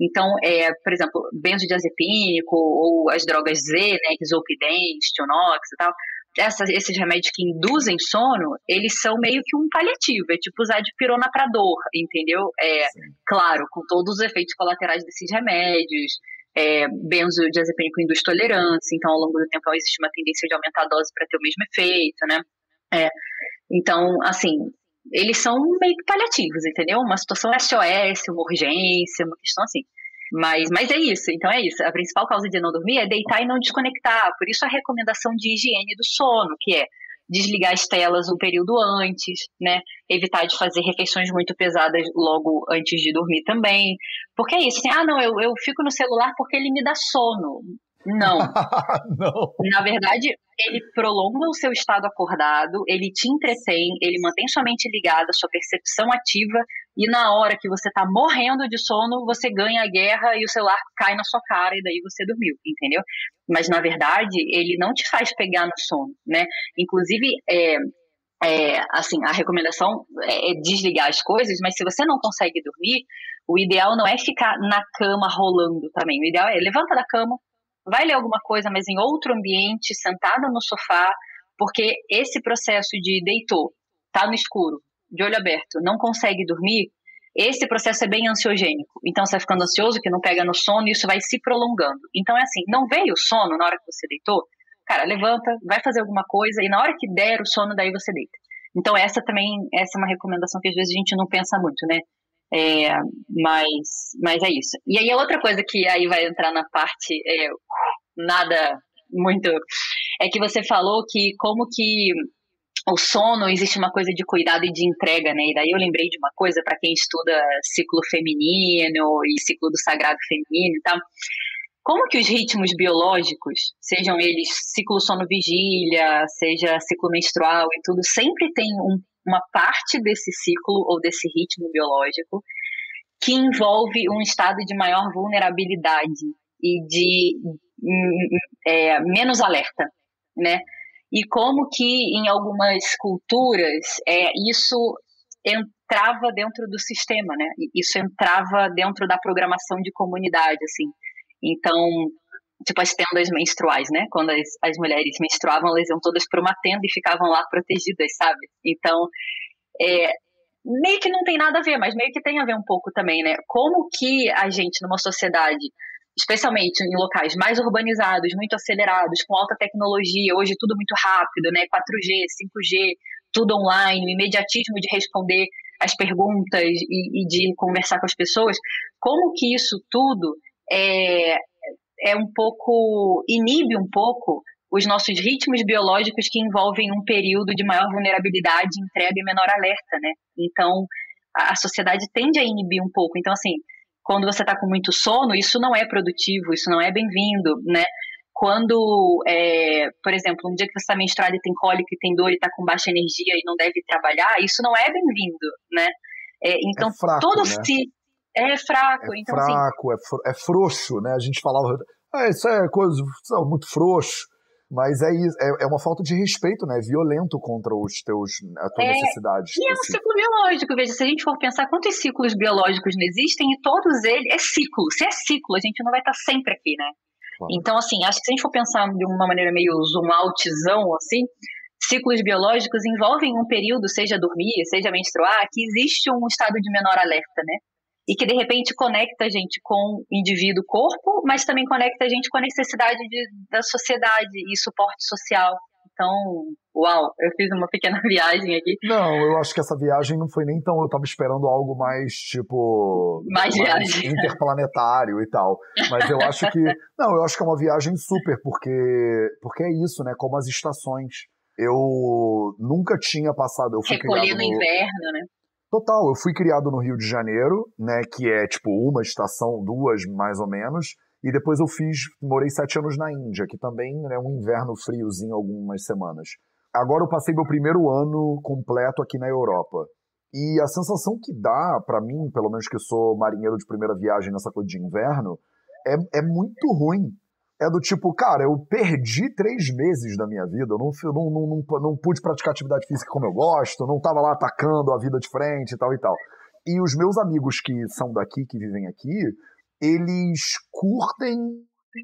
Então, é, por exemplo, benzodiazepínico ou as drogas Z, né, que zolpidem, stionox e tal, essa, esses remédios que induzem sono, eles são meio que um paliativo, é tipo usar de pirona para dor, entendeu? É, claro, com todos os efeitos colaterais desses remédios, é, benzodiazepínico induz tolerância, então ao longo do tempo existe uma tendência de aumentar a dose para ter o mesmo efeito, né? É, então, assim, eles são meio que paliativos, entendeu? Uma situação SOS, uma urgência, uma questão assim. Mas, mas é isso, então é isso. A principal causa de não dormir é deitar e não desconectar. Por isso a recomendação de higiene do sono, que é desligar as telas um período antes, né? Evitar de fazer refeições muito pesadas logo antes de dormir também. Porque é isso, assim, ah, não, eu, eu fico no celular porque ele me dá sono. Não. não. Na verdade, ele prolonga o seu estado acordado, ele te entretém, ele mantém sua mente ligada, sua percepção ativa, e na hora que você tá morrendo de sono, você ganha a guerra e o celular cai na sua cara e daí você dormiu, entendeu? Mas na verdade, ele não te faz pegar no sono, né? Inclusive, é, é, assim, a recomendação é desligar as coisas, mas se você não consegue dormir, o ideal não é ficar na cama rolando também. O ideal é levanta da cama, vai ler alguma coisa, mas em outro ambiente, sentada no sofá, porque esse processo de deitou, tá no escuro, de olho aberto, não consegue dormir, esse processo é bem ansiogênico. Então você vai ficando ansioso, que não pega no sono, e isso vai se prolongando. Então é assim, não veio o sono na hora que você deitou, cara, levanta, vai fazer alguma coisa, e na hora que der o sono, daí você deita. Então essa também, essa é uma recomendação que às vezes a gente não pensa muito, né? É, mas, mas é isso. E aí outra coisa que aí vai entrar na parte é, nada muito é que você falou que como que o sono existe uma coisa de cuidado e de entrega, né? E daí eu lembrei de uma coisa para quem estuda ciclo feminino e ciclo do sagrado feminino e tal. Como que os ritmos biológicos, sejam eles ciclo sono-vigília, seja ciclo menstrual e tudo, sempre tem um, uma parte desse ciclo ou desse ritmo biológico que envolve um estado de maior vulnerabilidade e de é, menos alerta, né? E como que em algumas culturas é, isso entrava dentro do sistema, né? Isso entrava dentro da programação de comunidade, assim. Então, tipo as tendas menstruais, né? Quando as, as mulheres menstruavam, elas iam todas para uma tenda e ficavam lá protegidas, sabe? Então, é, meio que não tem nada a ver, mas meio que tem a ver um pouco também, né? Como que a gente, numa sociedade, especialmente em locais mais urbanizados, muito acelerados, com alta tecnologia, hoje tudo muito rápido, né? 4G, 5G, tudo online, imediatismo de responder as perguntas e, e de conversar com as pessoas, como que isso tudo é, é um pouco, inibe um pouco os nossos ritmos biológicos que envolvem um período de maior vulnerabilidade, entrega e menor alerta, né? Então, a, sociedade tende a inibir um pouco. Então, assim, quando você está com muito sono, isso não é produtivo, isso não é bem-vindo, né? Quando, é, por exemplo, um dia que você está menstruado e tem cólica e tem dor e está com baixa energia e não deve trabalhar, isso não é bem-vindo, né? É, então, é fraco, todo né? É fraco, é então assim, fraco, é, fr é frouxo, né? A gente falava, ah, isso é coisa é muito frouxo. Mas é, é, é uma falta de respeito, né? É violento contra os teus, a tua É, necessidade. E é um ciclo biológico. Veja, se a gente for pensar quantos ciclos biológicos não existem, e todos eles. É ciclo. Se é ciclo, a gente não vai estar sempre aqui, né? Claro. Então, assim, acho que se a gente for pensar de uma maneira meio zoom outzão, assim, ciclos biológicos envolvem um período, seja dormir, seja menstruar, que existe um estado de menor alerta, né? E que de repente conecta a gente com o indivíduo corpo, mas também conecta a gente com a necessidade de, da sociedade e suporte social. Então, uau, eu fiz uma pequena viagem aqui. Não, eu acho que essa viagem não foi nem tão. Eu tava esperando algo mais, tipo. Mais viagem. interplanetário e tal. Mas eu acho que. Não, eu acho que é uma viagem super, porque, porque é isso, né? Como as estações. Eu nunca tinha passado. Eu fui Recolher criado no inverno, né? Total, eu fui criado no Rio de Janeiro, né, que é tipo uma estação, duas mais ou menos, e depois eu fiz, morei sete anos na Índia, que também é um inverno friozinho algumas semanas. Agora eu passei meu primeiro ano completo aqui na Europa. E a sensação que dá para mim, pelo menos que sou marinheiro de primeira viagem nessa coisa de inverno, é, é muito ruim. É do tipo, cara, eu perdi três meses da minha vida, eu não, não, não, não, pude praticar atividade física como eu gosto, não tava lá atacando a vida de frente e tal e tal. E os meus amigos que são daqui, que vivem aqui, eles curtem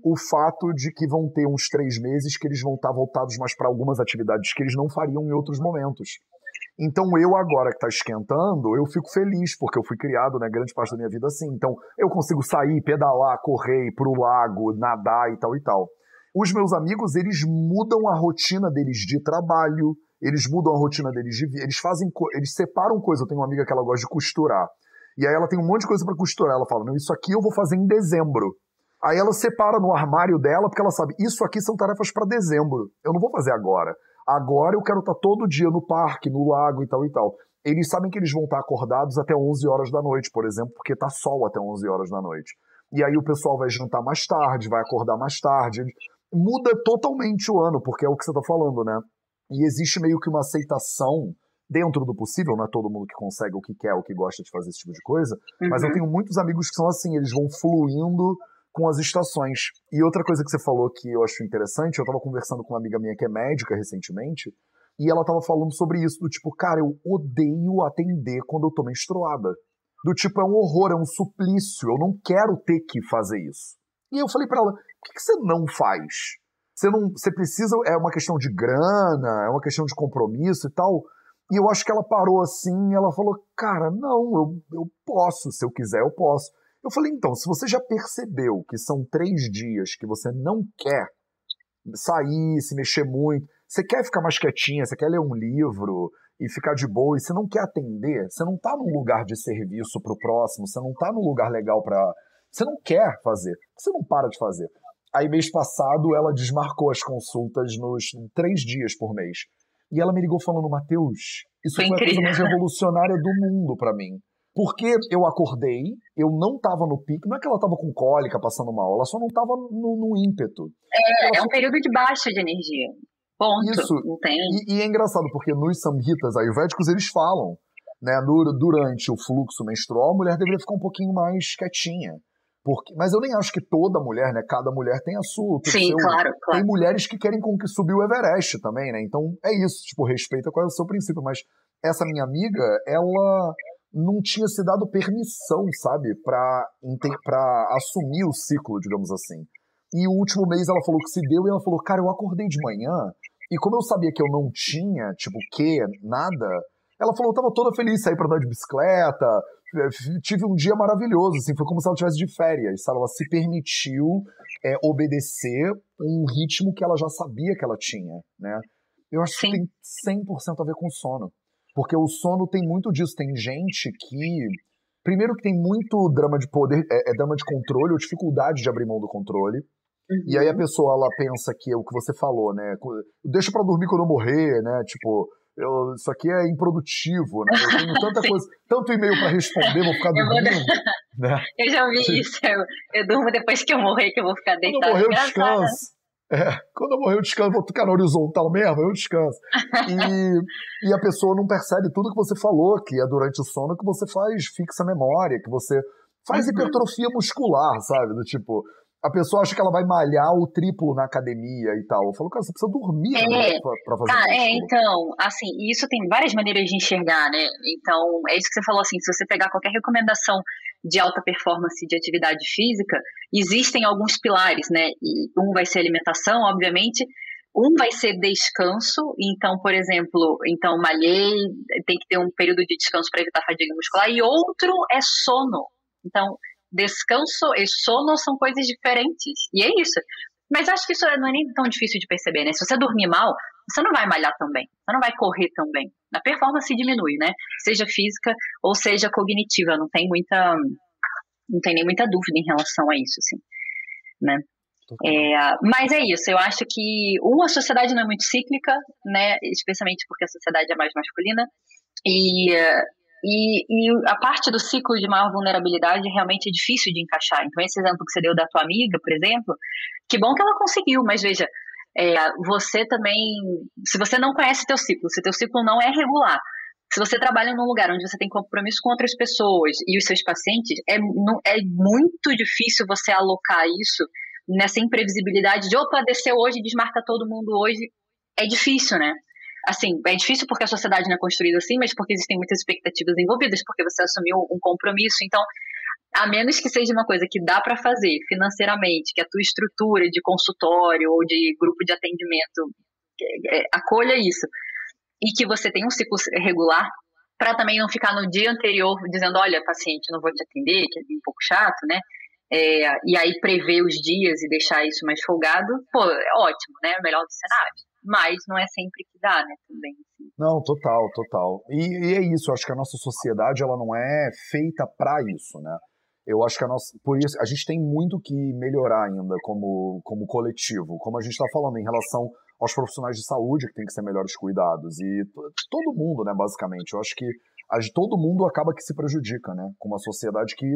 o fato de que vão ter uns três meses que eles vão estar voltados mais para algumas atividades que eles não fariam em outros momentos. Então eu agora que está esquentando, eu fico feliz, porque eu fui criado, né, grande parte da minha vida assim. Então eu consigo sair, pedalar, correr, ir pro lago, nadar e tal e tal. Os meus amigos, eles mudam a rotina deles de trabalho, eles mudam a rotina deles de vida, eles fazem, eles separam coisas. Eu tenho uma amiga que ela gosta de costurar. E aí ela tem um monte de coisa para costurar. Ela fala: "Não, isso aqui eu vou fazer em dezembro". Aí ela separa no armário dela, porque ela sabe, isso aqui são tarefas para dezembro. Eu não vou fazer agora. Agora eu quero estar tá todo dia no parque, no lago e tal e tal. Eles sabem que eles vão estar tá acordados até 11 horas da noite, por exemplo, porque tá sol até 11 horas da noite. E aí o pessoal vai jantar mais tarde, vai acordar mais tarde. Muda totalmente o ano, porque é o que você está falando, né? E existe meio que uma aceitação dentro do possível, não é todo mundo que consegue o que quer, o que gosta de fazer esse tipo de coisa, uhum. mas eu uhum. tenho muitos amigos que são assim, eles vão fluindo com as estações. E outra coisa que você falou que eu acho interessante, eu estava conversando com uma amiga minha que é médica recentemente, e ela estava falando sobre isso, do tipo, cara, eu odeio atender quando eu tô menstruada. Do tipo, é um horror, é um suplício, eu não quero ter que fazer isso. E eu falei para ela, por que, que você não faz? Você não, você precisa, é uma questão de grana, é uma questão de compromisso e tal. E eu acho que ela parou assim, ela falou, cara, não, eu, eu posso, se eu quiser eu posso. Eu falei, então, se você já percebeu que são três dias que você não quer sair, se mexer muito, você quer ficar mais quietinha, você quer ler um livro e ficar de boa, e você não quer atender, você não tá num lugar de serviço pro próximo, você não tá num lugar legal para Você não quer fazer, você não para de fazer. Aí, mês passado, ela desmarcou as consultas nos três dias por mês. E ela me ligou falando, Matheus, isso foi, foi a coisa mais revolucionária do mundo para mim. Porque eu acordei, eu não tava no pico, não é que ela tava com cólica, passando mal, ela só não tava no, no ímpeto. É, é um período de baixa de energia. Ponto. Isso. Tem. E, e é engraçado, porque nos samhitas ayurvédicos eles falam, né, no, durante o fluxo menstrual, a mulher deveria ficar um pouquinho mais quietinha. Porque, mas eu nem acho que toda mulher, né? Cada mulher tem a sua. Sim, seu, claro, claro. Tem mulheres que querem com que subir o Everest também, né? Então é isso, tipo, respeita qual é o seu princípio. Mas essa minha amiga, ela não tinha se dado permissão, sabe, para assumir o ciclo, digamos assim. E o último mês ela falou que se deu e ela falou, cara, eu acordei de manhã e como eu sabia que eu não tinha, tipo, que, nada, ela falou, eu tava toda feliz, saí pra andar de bicicleta, é, tive um dia maravilhoso, assim, foi como se ela tivesse de férias, sabe? Ela se permitiu é, obedecer um ritmo que ela já sabia que ela tinha, né? Eu acho Sim. que tem 100% a ver com sono. Porque o sono tem muito disso. Tem gente que. Primeiro, que tem muito drama de poder, é, é drama de controle ou dificuldade de abrir mão do controle. Uhum. E aí a uhum. pessoa ela pensa que é o que você falou, né? Deixa para dormir quando eu morrer, né? Tipo, eu, isso aqui é improdutivo, né? Eu tenho tanta coisa, tanto e-mail para responder, vou ficar dormindo. Eu, né? eu já vi isso. Eu, eu, durmo depois que eu morrer, que eu vou ficar deitado. Quando eu morrer, eu descanso. É, quando eu morrer eu descanso, vou ficar na horizontal mesmo, eu descanso. E, e a pessoa não percebe tudo que você falou, que é durante o sono que você faz fixa memória, que você faz uhum. hipertrofia muscular, sabe? Do tipo, a pessoa acha que ela vai malhar o triplo na academia e tal. Eu falo, cara, você precisa dormir é, né, pra, pra fazer cara, isso. É, então, assim, isso tem várias maneiras de enxergar, né? Então, é isso que você falou, assim, se você pegar qualquer recomendação de alta performance de atividade física, existem alguns pilares, né? E um vai ser alimentação, obviamente, um vai ser descanso, então, por exemplo, então malhei, tem que ter um período de descanso para evitar fadiga muscular, e outro é sono. Então, descanso e sono são coisas diferentes. E é isso. Mas acho que isso não é nem tão difícil de perceber, né? Se você dormir mal, você não vai malhar tão bem, você não vai correr tão bem. A performance diminui, né? Seja física ou seja cognitiva, não tem muita não tem nem muita dúvida em relação a isso, assim, né? É, mas é isso, eu acho que uma sociedade não é muito cíclica, né? Especialmente porque a sociedade é mais masculina e e, e, a parte do ciclo de maior vulnerabilidade realmente é difícil de encaixar. Então, esse exemplo que você deu da tua amiga, por exemplo, que bom que ela conseguiu, mas veja, é, você também, se você não conhece teu ciclo, se teu ciclo não é regular, se você trabalha num lugar onde você tem compromisso com outras pessoas e os seus pacientes, é, é muito difícil você alocar isso nessa imprevisibilidade de, opa, desceu hoje, desmarca todo mundo hoje. É difícil, né? Assim, é difícil porque a sociedade não é construída assim, mas porque existem muitas expectativas envolvidas, porque você assumiu um compromisso. Então, A menos que seja uma coisa que dá para fazer financeiramente, que a tua estrutura de consultório ou de grupo de atendimento é, é, acolha isso, e que você tem um ciclo regular, para também não ficar no dia anterior dizendo, olha, paciente, não vou te atender, que é um pouco chato, né? É, e aí prever os dias e deixar isso mais folgado, pô, é ótimo, né? O melhor dos cenários. Mas não é sempre que dá, né? Também. Assim. Não, total, total. E, e, é isso, eu acho que a nossa sociedade ela não é feita para isso, né? Eu acho que a nossa. Por isso, a gente tem muito que melhorar ainda como, como coletivo. Como a gente está falando em relação aos profissionais de saúde que tem que ser melhores cuidados. E todo mundo, né, basicamente. Eu acho que todo mundo acaba que se prejudica, né? Com uma sociedade que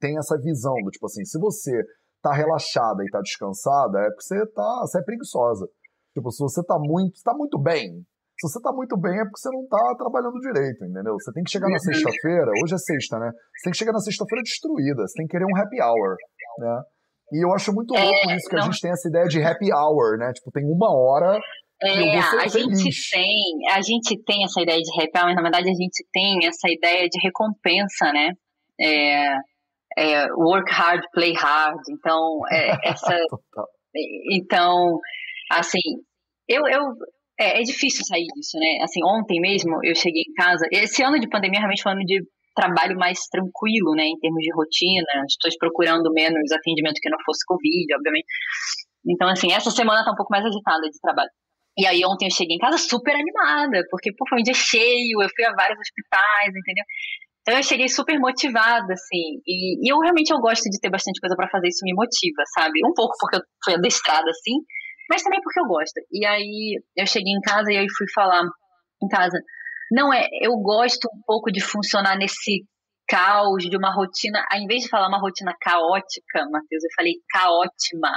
tem essa visão do tipo assim, se você tá relaxada e tá descansada, é porque você tá, você é preguiçosa. Tipo, se você tá muito, tá muito bem, se você tá muito bem é porque você não tá trabalhando direito, entendeu? Você tem que chegar na uhum. sexta-feira, hoje é sexta, né? Você tem que chegar na sexta-feira destruída, você tem que querer um happy hour, né? E eu acho muito louco é, isso, que não... a gente tem essa ideia de happy hour, né? Tipo, tem uma hora é, a gente tem, a gente tem essa ideia de happy mas na verdade a gente tem essa ideia de recompensa, né? É, é, work hard, play hard. Então, é, essa, então, assim, eu, eu é, é, difícil sair disso, né? Assim, ontem mesmo eu cheguei em casa. Esse ano de pandemia realmente foi um ano de trabalho mais tranquilo, né? Em termos de rotina, as pessoas procurando menos atendimento que não fosse Covid, obviamente. Então, assim, essa semana tá um pouco mais agitada de trabalho. E aí ontem eu cheguei em casa super animada, porque pô, foi um dia cheio, eu fui a vários hospitais, entendeu? Então eu cheguei super motivada, assim. E, e eu realmente eu gosto de ter bastante coisa para fazer, isso me motiva, sabe? Um pouco porque eu fui adestrada assim, mas também porque eu gosto. E aí eu cheguei em casa e aí fui falar em casa. Não é, eu gosto um pouco de funcionar nesse caos de uma rotina, ao invés de falar uma rotina caótica, Matheus, eu falei caótima.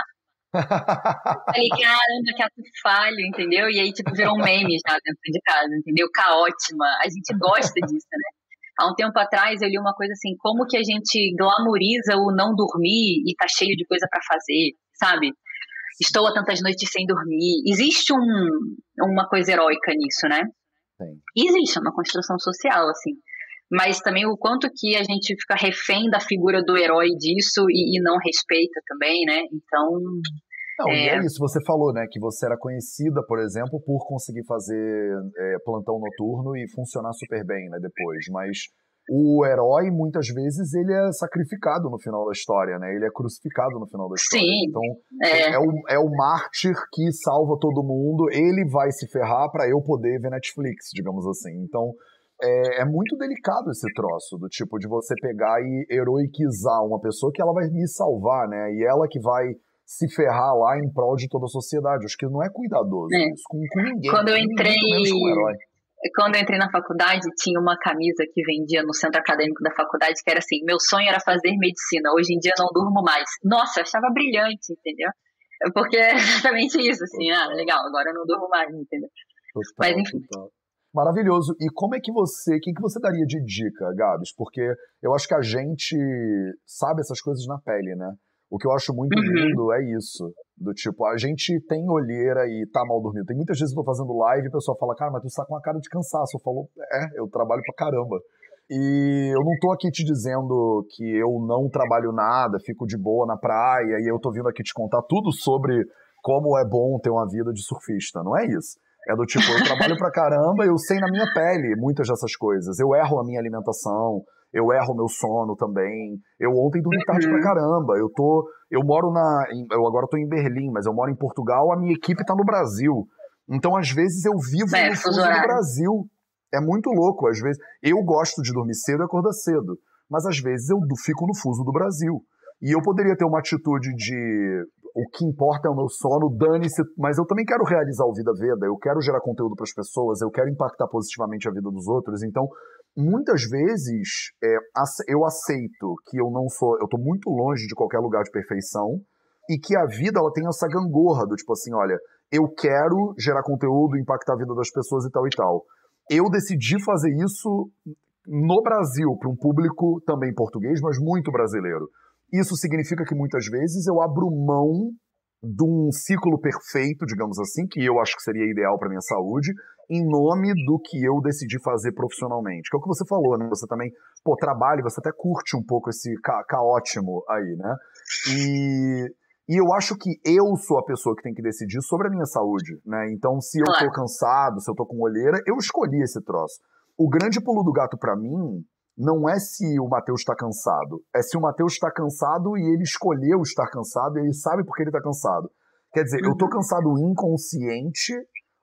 Falei, caramba, que ato falho, entendeu? E aí, tipo, virou um meme já dentro de casa, entendeu? Caótima. A gente gosta disso, né? Há um tempo atrás eu li uma coisa assim, como que a gente glamoriza o não dormir e tá cheio de coisa para fazer, sabe? Estou há tantas noites sem dormir. Existe um, uma coisa heróica nisso, né? Sim. Existe uma construção social, assim. Mas também o quanto que a gente fica refém da figura do herói disso e, e não respeita também, né? Então. Não, é... e é isso, você falou, né? Que você era conhecida, por exemplo, por conseguir fazer é, plantão noturno e funcionar super bem, né? Depois. Mas o herói, muitas vezes, ele é sacrificado no final da história, né? Ele é crucificado no final da história. Sim, então, é. é, o, é o mártir que salva todo mundo, ele vai se ferrar para eu poder ver Netflix, digamos assim. Então, é, é, muito delicado esse troço, do tipo de você pegar e heroiquizar uma pessoa que ela vai me salvar, né? E ela que vai se ferrar lá em prol de toda a sociedade. Acho que não é cuidadoso é. isso com, com, ninguém. Quando eu entrei. Quando eu entrei na faculdade, tinha uma camisa que vendia no centro acadêmico da faculdade que era assim: meu sonho era fazer medicina, hoje em dia não durmo mais. Nossa, eu achava brilhante, entendeu? Porque é exatamente isso, assim, ah, legal, agora eu não durmo mais, entendeu? Total, Mas enfim. Total. Maravilhoso. E como é que você, quem que você daria de dica, Gabs? Porque eu acho que a gente sabe essas coisas na pele, né? O que eu acho muito uhum. lindo é isso. Do tipo, a gente tem olheira e tá mal dormindo. Tem muitas vezes eu tô fazendo live e o pessoal fala, cara, mas tu tá com uma cara de cansaço. Eu falo, é, eu trabalho pra caramba. E eu não tô aqui te dizendo que eu não trabalho nada, fico de boa na praia e eu tô vindo aqui te contar tudo sobre como é bom ter uma vida de surfista. Não é isso. É do tipo, eu trabalho pra caramba, eu sei na minha pele muitas dessas coisas. Eu erro a minha alimentação, eu erro o meu sono também. Eu ontem dormi tarde pra uhum. caramba. Eu tô. Eu moro na. Eu agora tô em Berlim, mas eu moro em Portugal, a minha equipe tá no Brasil. Então, às vezes, eu vivo é, no fuso do Brasil. É muito louco. Às vezes. Eu gosto de dormir cedo e acordar cedo. Mas às vezes eu fico no fuso do Brasil. E eu poderia ter uma atitude de o que importa é o meu sono, dane-se, mas eu também quero realizar o Vida Veda, eu quero gerar conteúdo para as pessoas, eu quero impactar positivamente a vida dos outros, então muitas vezes é, eu aceito que eu não sou, eu estou muito longe de qualquer lugar de perfeição e que a vida ela tem essa gangorra do tipo assim, olha, eu quero gerar conteúdo, impactar a vida das pessoas e tal e tal. Eu decidi fazer isso no Brasil para um público também português, mas muito brasileiro. Isso significa que muitas vezes eu abro mão de um ciclo perfeito, digamos assim, que eu acho que seria ideal para minha saúde, em nome do que eu decidi fazer profissionalmente. Que é o que você falou, né? Você também, pô, trabalha, você até curte um pouco esse ca caótimo aí, né? E, e eu acho que eu sou a pessoa que tem que decidir sobre a minha saúde, né? Então, se eu tô cansado, se eu tô com olheira, eu escolhi esse troço. O grande pulo do gato para mim não é se o Matheus está cansado, é se o Matheus está cansado e ele escolheu estar cansado e ele sabe porque ele está cansado. Quer dizer, eu tô uhum. cansado inconsciente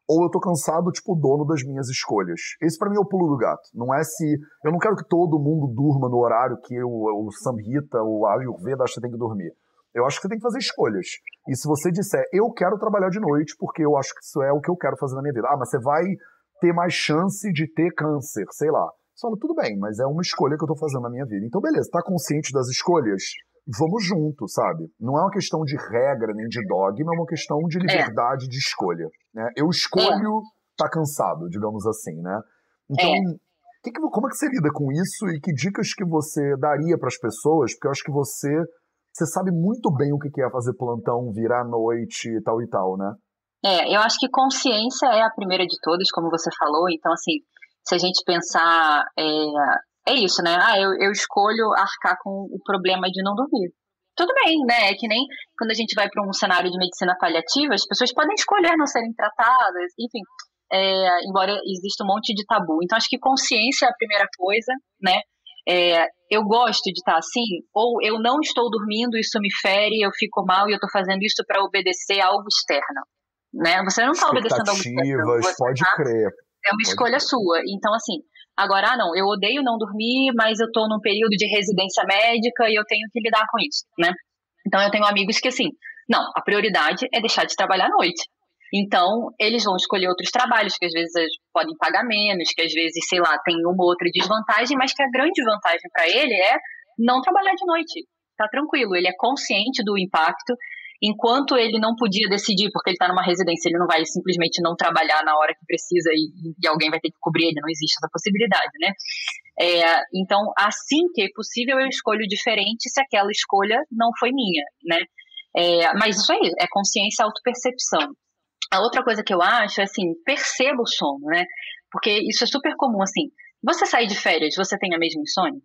ou eu tô cansado, tipo, dono das minhas escolhas. Esse para mim é o pulo do gato. Não é se. Eu não quero que todo mundo durma no horário que o, o Samhita, o Ayurveda acha que tem que dormir. Eu acho que você tem que fazer escolhas. E se você disser, eu quero trabalhar de noite porque eu acho que isso é o que eu quero fazer na minha vida. Ah, mas você vai ter mais chance de ter câncer, sei lá. Você fala, tudo bem, mas é uma escolha que eu tô fazendo na minha vida. Então, beleza, tá consciente das escolhas? Vamos junto, sabe? Não é uma questão de regra nem de dogma, é uma questão de é. liberdade é. de escolha. Né? Eu escolho é. tá cansado, digamos assim, né? Então, é. que que, como é que você lida com isso e que dicas que você daria para as pessoas? Porque eu acho que você, você sabe muito bem o que é fazer plantão, virar noite e tal e tal, né? É, eu acho que consciência é a primeira de todas, como você falou. Então, assim, se a gente pensar, é, é isso, né? Ah, eu, eu escolho arcar com o problema de não dormir. Tudo bem, né? É que nem quando a gente vai para um cenário de medicina paliativa, as pessoas podem escolher não serem tratadas, enfim, é, embora exista um monte de tabu. Então, acho que consciência é a primeira coisa, né? É, eu gosto de estar assim, ou eu não estou dormindo, isso me fere, eu fico mal e eu estou fazendo isso para obedecer a algo externo. Né? Você não está obedecendo algo externo. Pode tá, crer. É uma escolha sua. Então, assim, agora, ah, não, eu odeio não dormir, mas eu tô num período de residência médica e eu tenho que lidar com isso, né? Então, eu tenho amigos que, assim, não, a prioridade é deixar de trabalhar à noite. Então, eles vão escolher outros trabalhos que às vezes podem pagar menos, que às vezes, sei lá, tem uma ou outra desvantagem, mas que a grande vantagem para ele é não trabalhar de noite. Tá tranquilo, ele é consciente do impacto enquanto ele não podia decidir, porque ele está numa residência, ele não vai simplesmente não trabalhar na hora que precisa e, e alguém vai ter que cobrir ele, não existe essa possibilidade, né? É, então, assim que é possível, eu escolho diferente se aquela escolha não foi minha, né? É, mas isso aí, é consciência e autopercepção. A outra coisa que eu acho é assim, perceba o sono, né? Porque isso é super comum, assim. Você sair de férias, você tem a mesma insônia?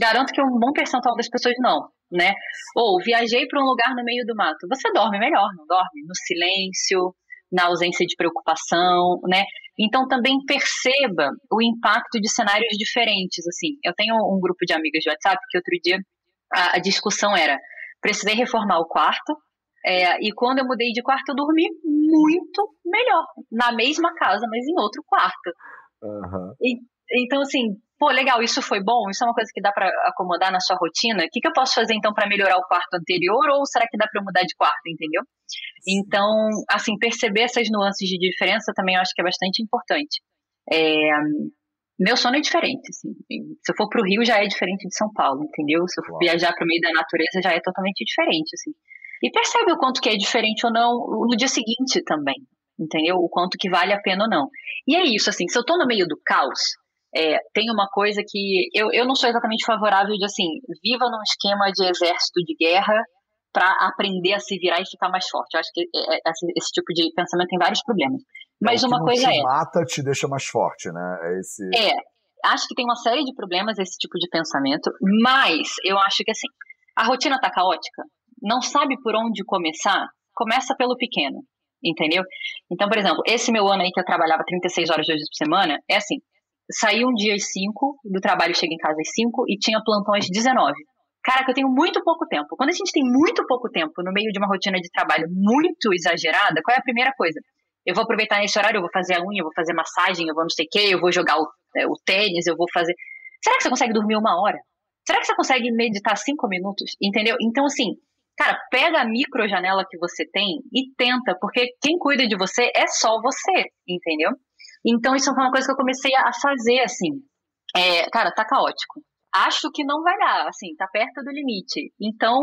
Garanto que um bom percentual das pessoas não né? Ou viajei para um lugar no meio do mato. Você dorme melhor, não dorme? No silêncio, na ausência de preocupação, né? Então também perceba o impacto de cenários diferentes, assim. Eu tenho um grupo de amigas de WhatsApp que outro dia a, a discussão era: precisei reformar o quarto. É, e quando eu mudei de quarto, eu dormi muito melhor. Na mesma casa, mas em outro quarto. Uhum. E, então, assim, pô, legal, isso foi bom, isso é uma coisa que dá para acomodar na sua rotina. O que, que eu posso fazer então para melhorar o quarto anterior ou será que dá para mudar de quarto, entendeu? Então, assim, perceber essas nuances de diferença também eu acho que é bastante importante. É, meu sono é diferente, assim. Se eu for para o Rio já é diferente de São Paulo, entendeu? Se eu for viajar para o meio da natureza já é totalmente diferente, assim. E percebe o quanto que é diferente ou não no dia seguinte também, entendeu? O quanto que vale a pena ou não. E é isso, assim, se eu estou no meio do caos, é, tem uma coisa que eu, eu não sou exatamente favorável de assim, viva num esquema de exército de guerra para aprender a se virar e ficar mais forte. Eu acho que é, é, esse, esse, tipo de pensamento tem vários problemas. Mas é, uma coisa te é. mata te deixa mais forte, né? É, esse... é, acho que tem uma série de problemas esse tipo de pensamento, mas eu acho que assim, a rotina tá caótica, não sabe por onde começar, começa pelo pequeno, entendeu? Então, por exemplo, esse meu ano aí que eu trabalhava 36 horas dois dias por semana, é assim, saí um dia às 5 do trabalho, cheguei em casa às 5 e tinha plantão às 19. Cara, que eu tenho muito pouco tempo. Quando a gente tem muito pouco tempo no meio de uma rotina de trabalho muito exagerada, qual é a primeira coisa? Eu vou aproveitar nesse horário, eu vou fazer a unha, eu vou fazer massagem, eu vou não sei o quê, eu vou jogar o, é, o tênis, eu vou fazer. Será que você consegue dormir uma hora? Será que você consegue meditar cinco minutos? Entendeu? Então, assim, cara, pega a micro janela que você tem e tenta, porque quem cuida de você é só você, entendeu? Então, isso foi uma coisa que eu comecei a fazer, assim. É, cara, tá caótico. Acho que não vai dar, assim, tá perto do limite. Então,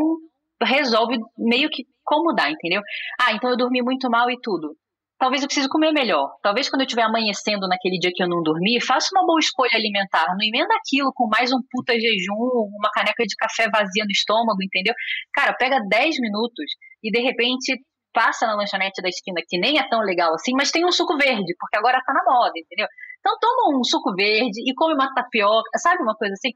resolve meio que como dá, entendeu? Ah, então eu dormi muito mal e tudo. Talvez eu precise comer melhor. Talvez quando eu estiver amanhecendo naquele dia que eu não dormi, faça uma boa escolha alimentar. Não emenda aquilo com mais um puta jejum, uma caneca de café vazia no estômago, entendeu? Cara, pega 10 minutos e de repente passa na lanchonete da esquina que nem é tão legal assim, mas tem um suco verde, porque agora tá na moda, entendeu? Então toma um suco verde e come uma tapioca, sabe uma coisa assim?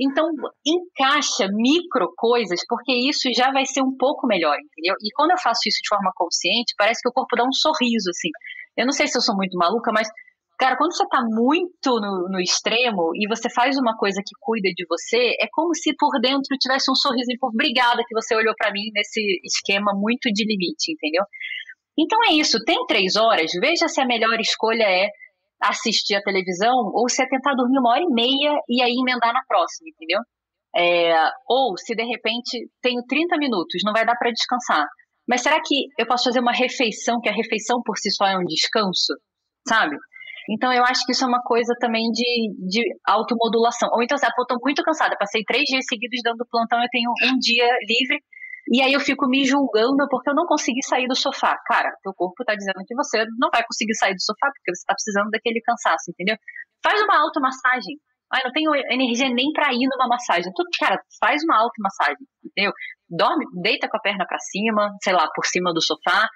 Então, encaixa micro coisas, porque isso já vai ser um pouco melhor, entendeu? E quando eu faço isso de forma consciente, parece que o corpo dá um sorriso, assim. Eu não sei se eu sou muito maluca, mas, cara, quando você tá muito no, no extremo e você faz uma coisa que cuida de você, é como se por dentro tivesse um sorriso e obrigada que você olhou para mim nesse esquema muito de limite, entendeu? Então é isso, tem três horas, veja se a melhor escolha é assistir a televisão ou se é tentar dormir uma hora e meia e aí emendar na próxima, entendeu? É, ou se de repente tenho 30 minutos, não vai dar para descansar. Mas será que eu posso fazer uma refeição, que a refeição por si só é um descanso, sabe? Então eu acho que isso é uma coisa também de, de automodulação. Ou então, assim, eu estou muito cansada, passei três dias seguidos dando plantão, eu tenho um dia livre, e aí eu fico me julgando porque eu não consegui sair do sofá. Cara, teu corpo tá dizendo que você não vai conseguir sair do sofá porque você tá precisando daquele cansaço, entendeu? Faz uma automassagem. Ai, não tenho energia nem para ir numa massagem. Tu, cara, faz uma automassagem, entendeu? Dorme, deita com a perna para cima, sei lá, por cima do sofá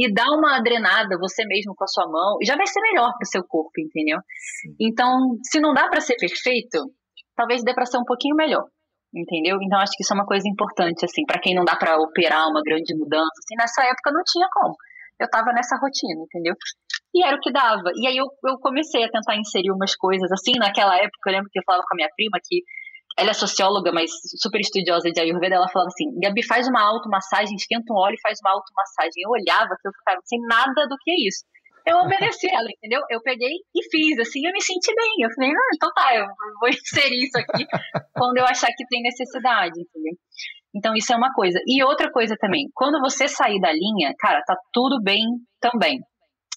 e dá uma drenada você mesmo com a sua mão, e já vai ser melhor pro seu corpo, entendeu? Então, se não dá para ser perfeito, talvez dê para ser um pouquinho melhor entendeu? Então acho que isso é uma coisa importante, assim, para quem não dá para operar uma grande mudança, assim, nessa época não tinha como. Eu tava nessa rotina, entendeu? E era o que dava. E aí eu, eu comecei a tentar inserir umas coisas, assim, naquela época eu lembro que eu falava com a minha prima que ela é socióloga, mas super estudiosa de Ayurveda, ela falava assim, Gabi, faz uma automassagem, esquenta um óleo e faz uma automassagem. Eu olhava que eu ficava sem nada do que isso eu obedeci ela, entendeu? Eu peguei e fiz, assim, eu me senti bem. Eu falei, ah, então tá, eu vou inserir isso aqui quando eu achar que tem necessidade, entendeu? Então isso é uma coisa. E outra coisa também, quando você sair da linha, cara, tá tudo bem também.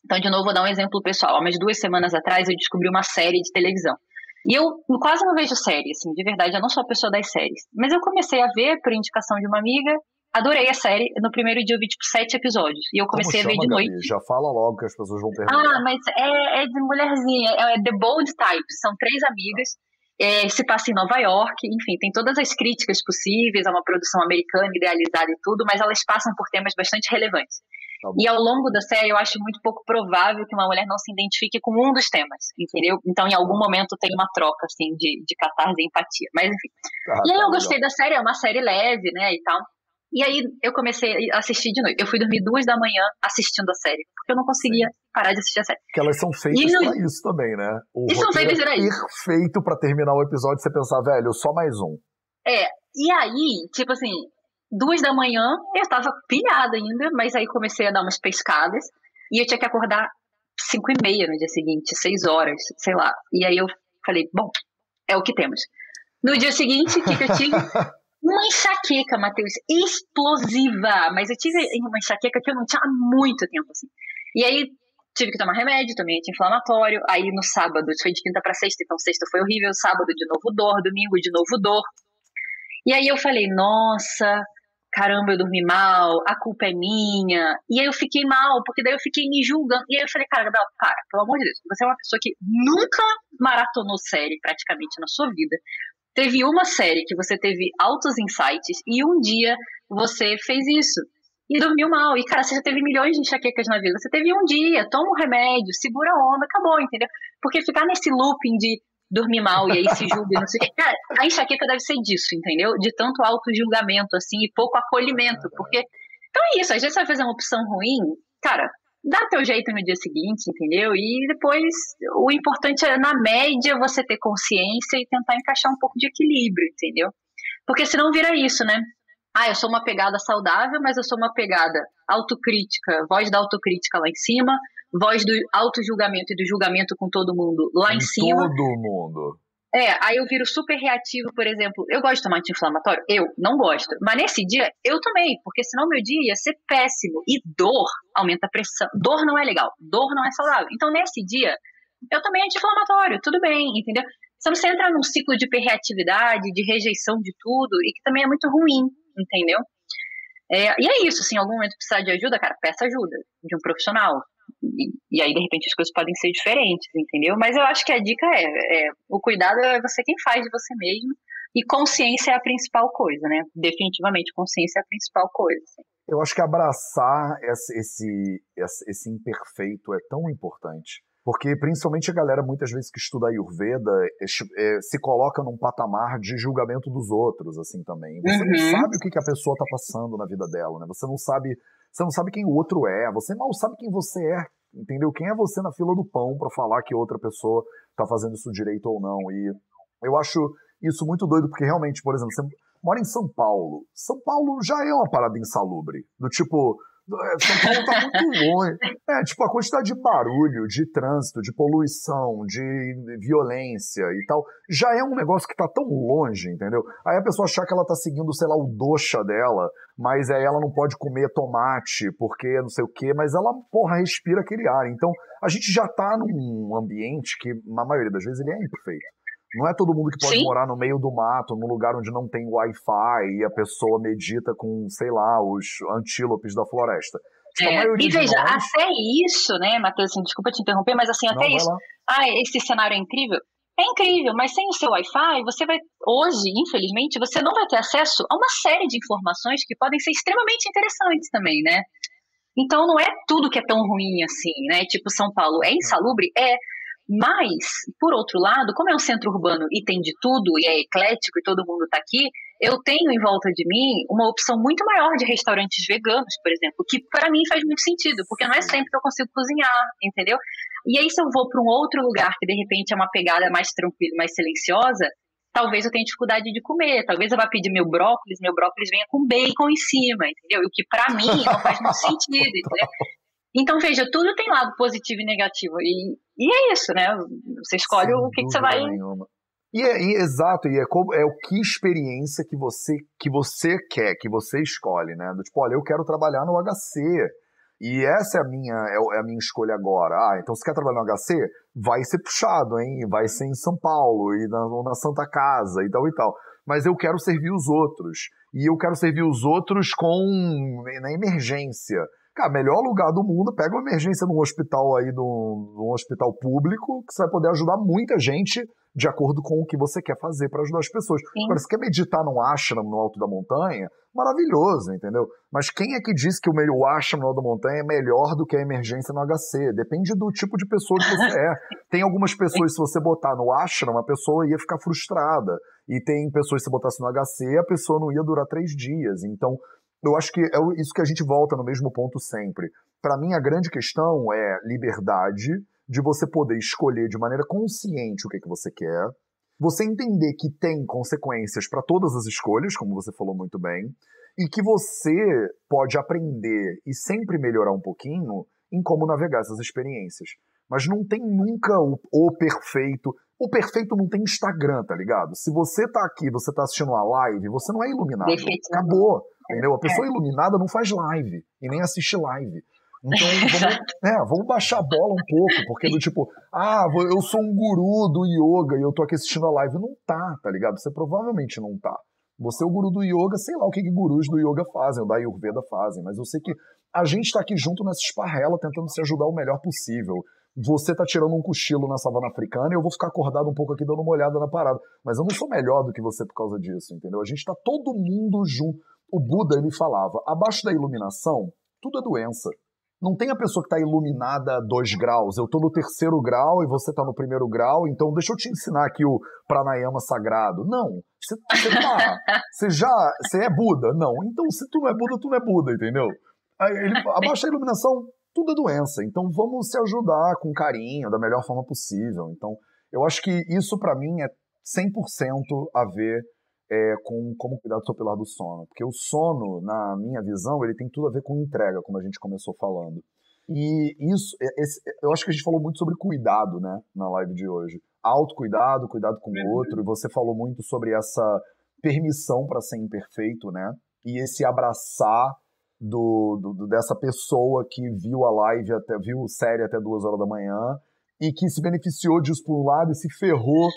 Então, de novo, vou dar um exemplo pessoal. Há umas duas semanas atrás eu descobri uma série de televisão. E eu quase não vejo série, assim, de verdade, eu não sou a pessoa das séries. Mas eu comecei a ver por indicação de uma amiga, adorei a série. No primeiro dia eu vi, tipo, sete episódios. E eu comecei chama, a ver de Gabi? noite. Já fala logo que as pessoas vão perguntar. Ah, mas é, é de mulherzinha. É, é The Bold Type. São três amigas. É, se passa em Nova York. Enfim, tem todas as críticas possíveis. É uma produção americana, idealizada e tudo. Mas elas passam por temas bastante relevantes. Tá e ao longo da série, eu acho muito pouco provável que uma mulher não se identifique com um dos temas, entendeu? Então, em algum momento, tem uma troca, assim, de, de catarse e empatia. Mas, enfim. Ah, e aí, tá eu gostei legal. da série. É uma série leve, né, e tal. E aí eu comecei a assistir de noite. Eu fui dormir duas da manhã assistindo a série, porque eu não conseguia parar de assistir a série. Porque elas são feitas no... pra isso também, né? O e são feitas é pra isso. perfeito pra terminar o episódio e você pensar, velho, só mais um. É, e aí, tipo assim, duas da manhã, eu tava pilhada ainda, mas aí comecei a dar umas pescadas, e eu tinha que acordar cinco e meia no dia seguinte, seis horas, sei lá. E aí eu falei, bom, é o que temos. No dia seguinte, o que, que eu tive? Uma enxaqueca, Matheus, explosiva. Mas eu tive uma enxaqueca que eu não tinha há muito tempo, assim. E aí tive que tomar remédio, também anti-inflamatório. Aí no sábado, foi de quinta para sexta, então sexta foi horrível, sábado de novo dor, domingo de novo dor. E aí eu falei, nossa, caramba, eu dormi mal, a culpa é minha. E aí eu fiquei mal, porque daí eu fiquei me julgando. E aí eu falei, cara, Gabriel, cara, pelo amor de Deus, você é uma pessoa que nunca maratonou série praticamente na sua vida teve uma série que você teve altos insights e um dia você fez isso e dormiu mal. E, cara, você já teve milhões de enxaquecas na vida. Você teve um dia, toma um remédio, segura a onda, acabou, entendeu? Porque ficar nesse looping de dormir mal e aí se julga, não sei o quê. Cara, a enxaqueca deve ser disso, entendeu? De tanto auto-julgamento, assim, e pouco acolhimento. Porque. Então é isso, às vezes você vai fazer uma opção ruim, cara, dá teu jeito no dia seguinte, entendeu? E depois o importante é, na média, você ter consciência e tentar encaixar um pouco de equilíbrio, entendeu? Porque senão vira isso, né? Ah, eu sou uma pegada saudável, mas eu sou uma pegada autocrítica, voz da autocrítica lá em cima, voz do auto-julgamento e do julgamento com todo mundo lá em, em cima. Todo mundo. É, aí eu viro super reativo, por exemplo. Eu gosto de tomar anti-inflamatório? Eu não gosto. Mas nesse dia eu tomei, porque senão meu dia ia ser péssimo. E dor aumenta a pressão. Dor não é legal. Dor não é saudável. Então nesse dia eu tomei anti-inflamatório, tudo bem, entendeu? Senão você entra num ciclo de hiperreatividade, de rejeição de tudo, e que também é muito ruim, entendeu? É, e é isso, se em algum momento precisar de ajuda, cara, peça ajuda de um profissional. E, e, aí, de repente, as coisas podem ser diferentes, entendeu? Mas eu acho que a dica é, é, o cuidado é você quem faz de você mesmo. E consciência é a principal coisa, né? Definitivamente, consciência é a principal coisa. Assim. Eu acho que abraçar esse, esse, esse imperfeito é tão importante. Porque principalmente a galera, muitas vezes, que estuda Ayurveda, é, é, se coloca num patamar de julgamento dos outros, assim, também. Você uhum. não sabe o que, que a pessoa está passando na vida dela, né? Você não sabe. Você não sabe quem o outro é, você mal sabe quem você é, entendeu? Quem é você na fila do pão para falar que outra pessoa está fazendo isso direito ou não. E eu acho isso muito doido, porque realmente, por exemplo, você mora em São Paulo. São Paulo já é uma parada insalubre. Do tipo, São Paulo tá muito longe. É, tipo, a quantidade de barulho, de trânsito, de poluição, de violência e tal, já é um negócio que tá tão longe, entendeu? Aí a pessoa achar que ela tá seguindo, sei lá, o doxa dela, mas aí ela não pode comer tomate porque não sei o quê, mas ela, porra, respira aquele ar. Então, a gente já tá num ambiente que, na maioria das vezes, ele é imperfeito. Não é todo mundo que pode Sim. morar no meio do mato, num lugar onde não tem Wi-Fi e a pessoa medita com, sei lá, os antílopes da floresta. É, e veja, nós... até isso, né, Matheus, assim, desculpa te interromper, mas assim, até não, isso. Ah, esse cenário é incrível. É incrível, mas sem o seu Wi-Fi, você vai. Hoje, infelizmente, você não vai ter acesso a uma série de informações que podem ser extremamente interessantes também, né? Então não é tudo que é tão ruim assim, né? Tipo, São Paulo é insalubre? É. Mas, por outro lado, como é um centro urbano e tem de tudo, e é eclético e todo mundo está aqui, eu tenho em volta de mim uma opção muito maior de restaurantes veganos, por exemplo, que para mim faz muito sentido, porque não é sempre que eu consigo cozinhar, entendeu? E aí, se eu vou para um outro lugar que de repente é uma pegada mais tranquila, mais silenciosa, talvez eu tenha dificuldade de comer. Talvez eu vá pedir meu brócolis, meu brócolis venha com bacon em cima, entendeu? E o que para mim não faz muito sentido, entendeu? Então, veja, tudo tem lado positivo e negativo. E, e é isso, né? Você escolhe Sem o que, que você vai. Nenhuma. E é, e, exato, e é, como, é o que experiência que você, que você quer, que você escolhe, né? Do tipo, olha, eu quero trabalhar no HC. E essa é a minha, é, é a minha escolha agora. Ah, então você quer trabalhar no HC? Vai ser puxado, hein? Vai ser em São Paulo, e na, na Santa Casa, e tal e tal. Mas eu quero servir os outros. E eu quero servir os outros com na emergência. Cara, melhor lugar do mundo, pega uma emergência num hospital aí, num, num hospital público, que você vai poder ajudar muita gente de acordo com o que você quer fazer para ajudar as pessoas. Sim. Agora, se quer meditar num ashram no alto da montanha, maravilhoso, entendeu? Mas quem é que diz que o, o ashram no alto da montanha é melhor do que a emergência no HC? Depende do tipo de pessoa que você é. Tem algumas pessoas, se você botar no ashram, a pessoa ia ficar frustrada. E tem pessoas, se você botasse no HC, a pessoa não ia durar três dias. Então, eu acho que é isso que a gente volta no mesmo ponto sempre. Para mim, a grande questão é liberdade de você poder escolher de maneira consciente o que, é que você quer, você entender que tem consequências para todas as escolhas, como você falou muito bem, e que você pode aprender e sempre melhorar um pouquinho em como navegar essas experiências. Mas não tem nunca o, o perfeito. O perfeito não tem Instagram, tá ligado? Se você tá aqui, você tá assistindo a live, você não é iluminado. Acabou. Entendeu? A pessoa é. iluminada não faz live e nem assiste live. Então vamos, é, vamos baixar a bola um pouco, porque do tipo, ah, eu sou um guru do yoga e eu tô aqui assistindo a live. Não tá, tá ligado? Você provavelmente não tá. Você é o guru do yoga, sei lá o que, que gurus do yoga fazem, ou da Ayurveda fazem, mas eu sei que a gente tá aqui junto nessa esparrela tentando se ajudar o melhor possível. Você tá tirando um cochilo na savana africana e eu vou ficar acordado um pouco aqui dando uma olhada na parada. Mas eu não sou melhor do que você por causa disso, entendeu? A gente tá todo mundo junto o Buda ele falava: abaixo da iluminação, tudo é doença. Não tem a pessoa que está iluminada a dois graus. Eu estou no terceiro grau e você está no primeiro grau, então deixa eu te ensinar aqui o pranayama sagrado. Não, você, você tá, você já, você é Buda. Não, então se tu não é Buda, tu não é Buda, entendeu? Ele, abaixo da iluminação, tudo é doença. Então vamos se ajudar com carinho, da melhor forma possível. Então eu acho que isso para mim é 100% a ver é, com como cuidar do seu pilar do sono. Porque o sono, na minha visão, ele tem tudo a ver com entrega, como a gente começou falando. E isso, é, esse, eu acho que a gente falou muito sobre cuidado, né, na live de hoje. Autocuidado, cuidado com o uhum. outro, e você falou muito sobre essa permissão para ser imperfeito, né? E esse abraçar do, do, dessa pessoa que viu a live, até viu série até duas horas da manhã e que se beneficiou disso por um lado e se ferrou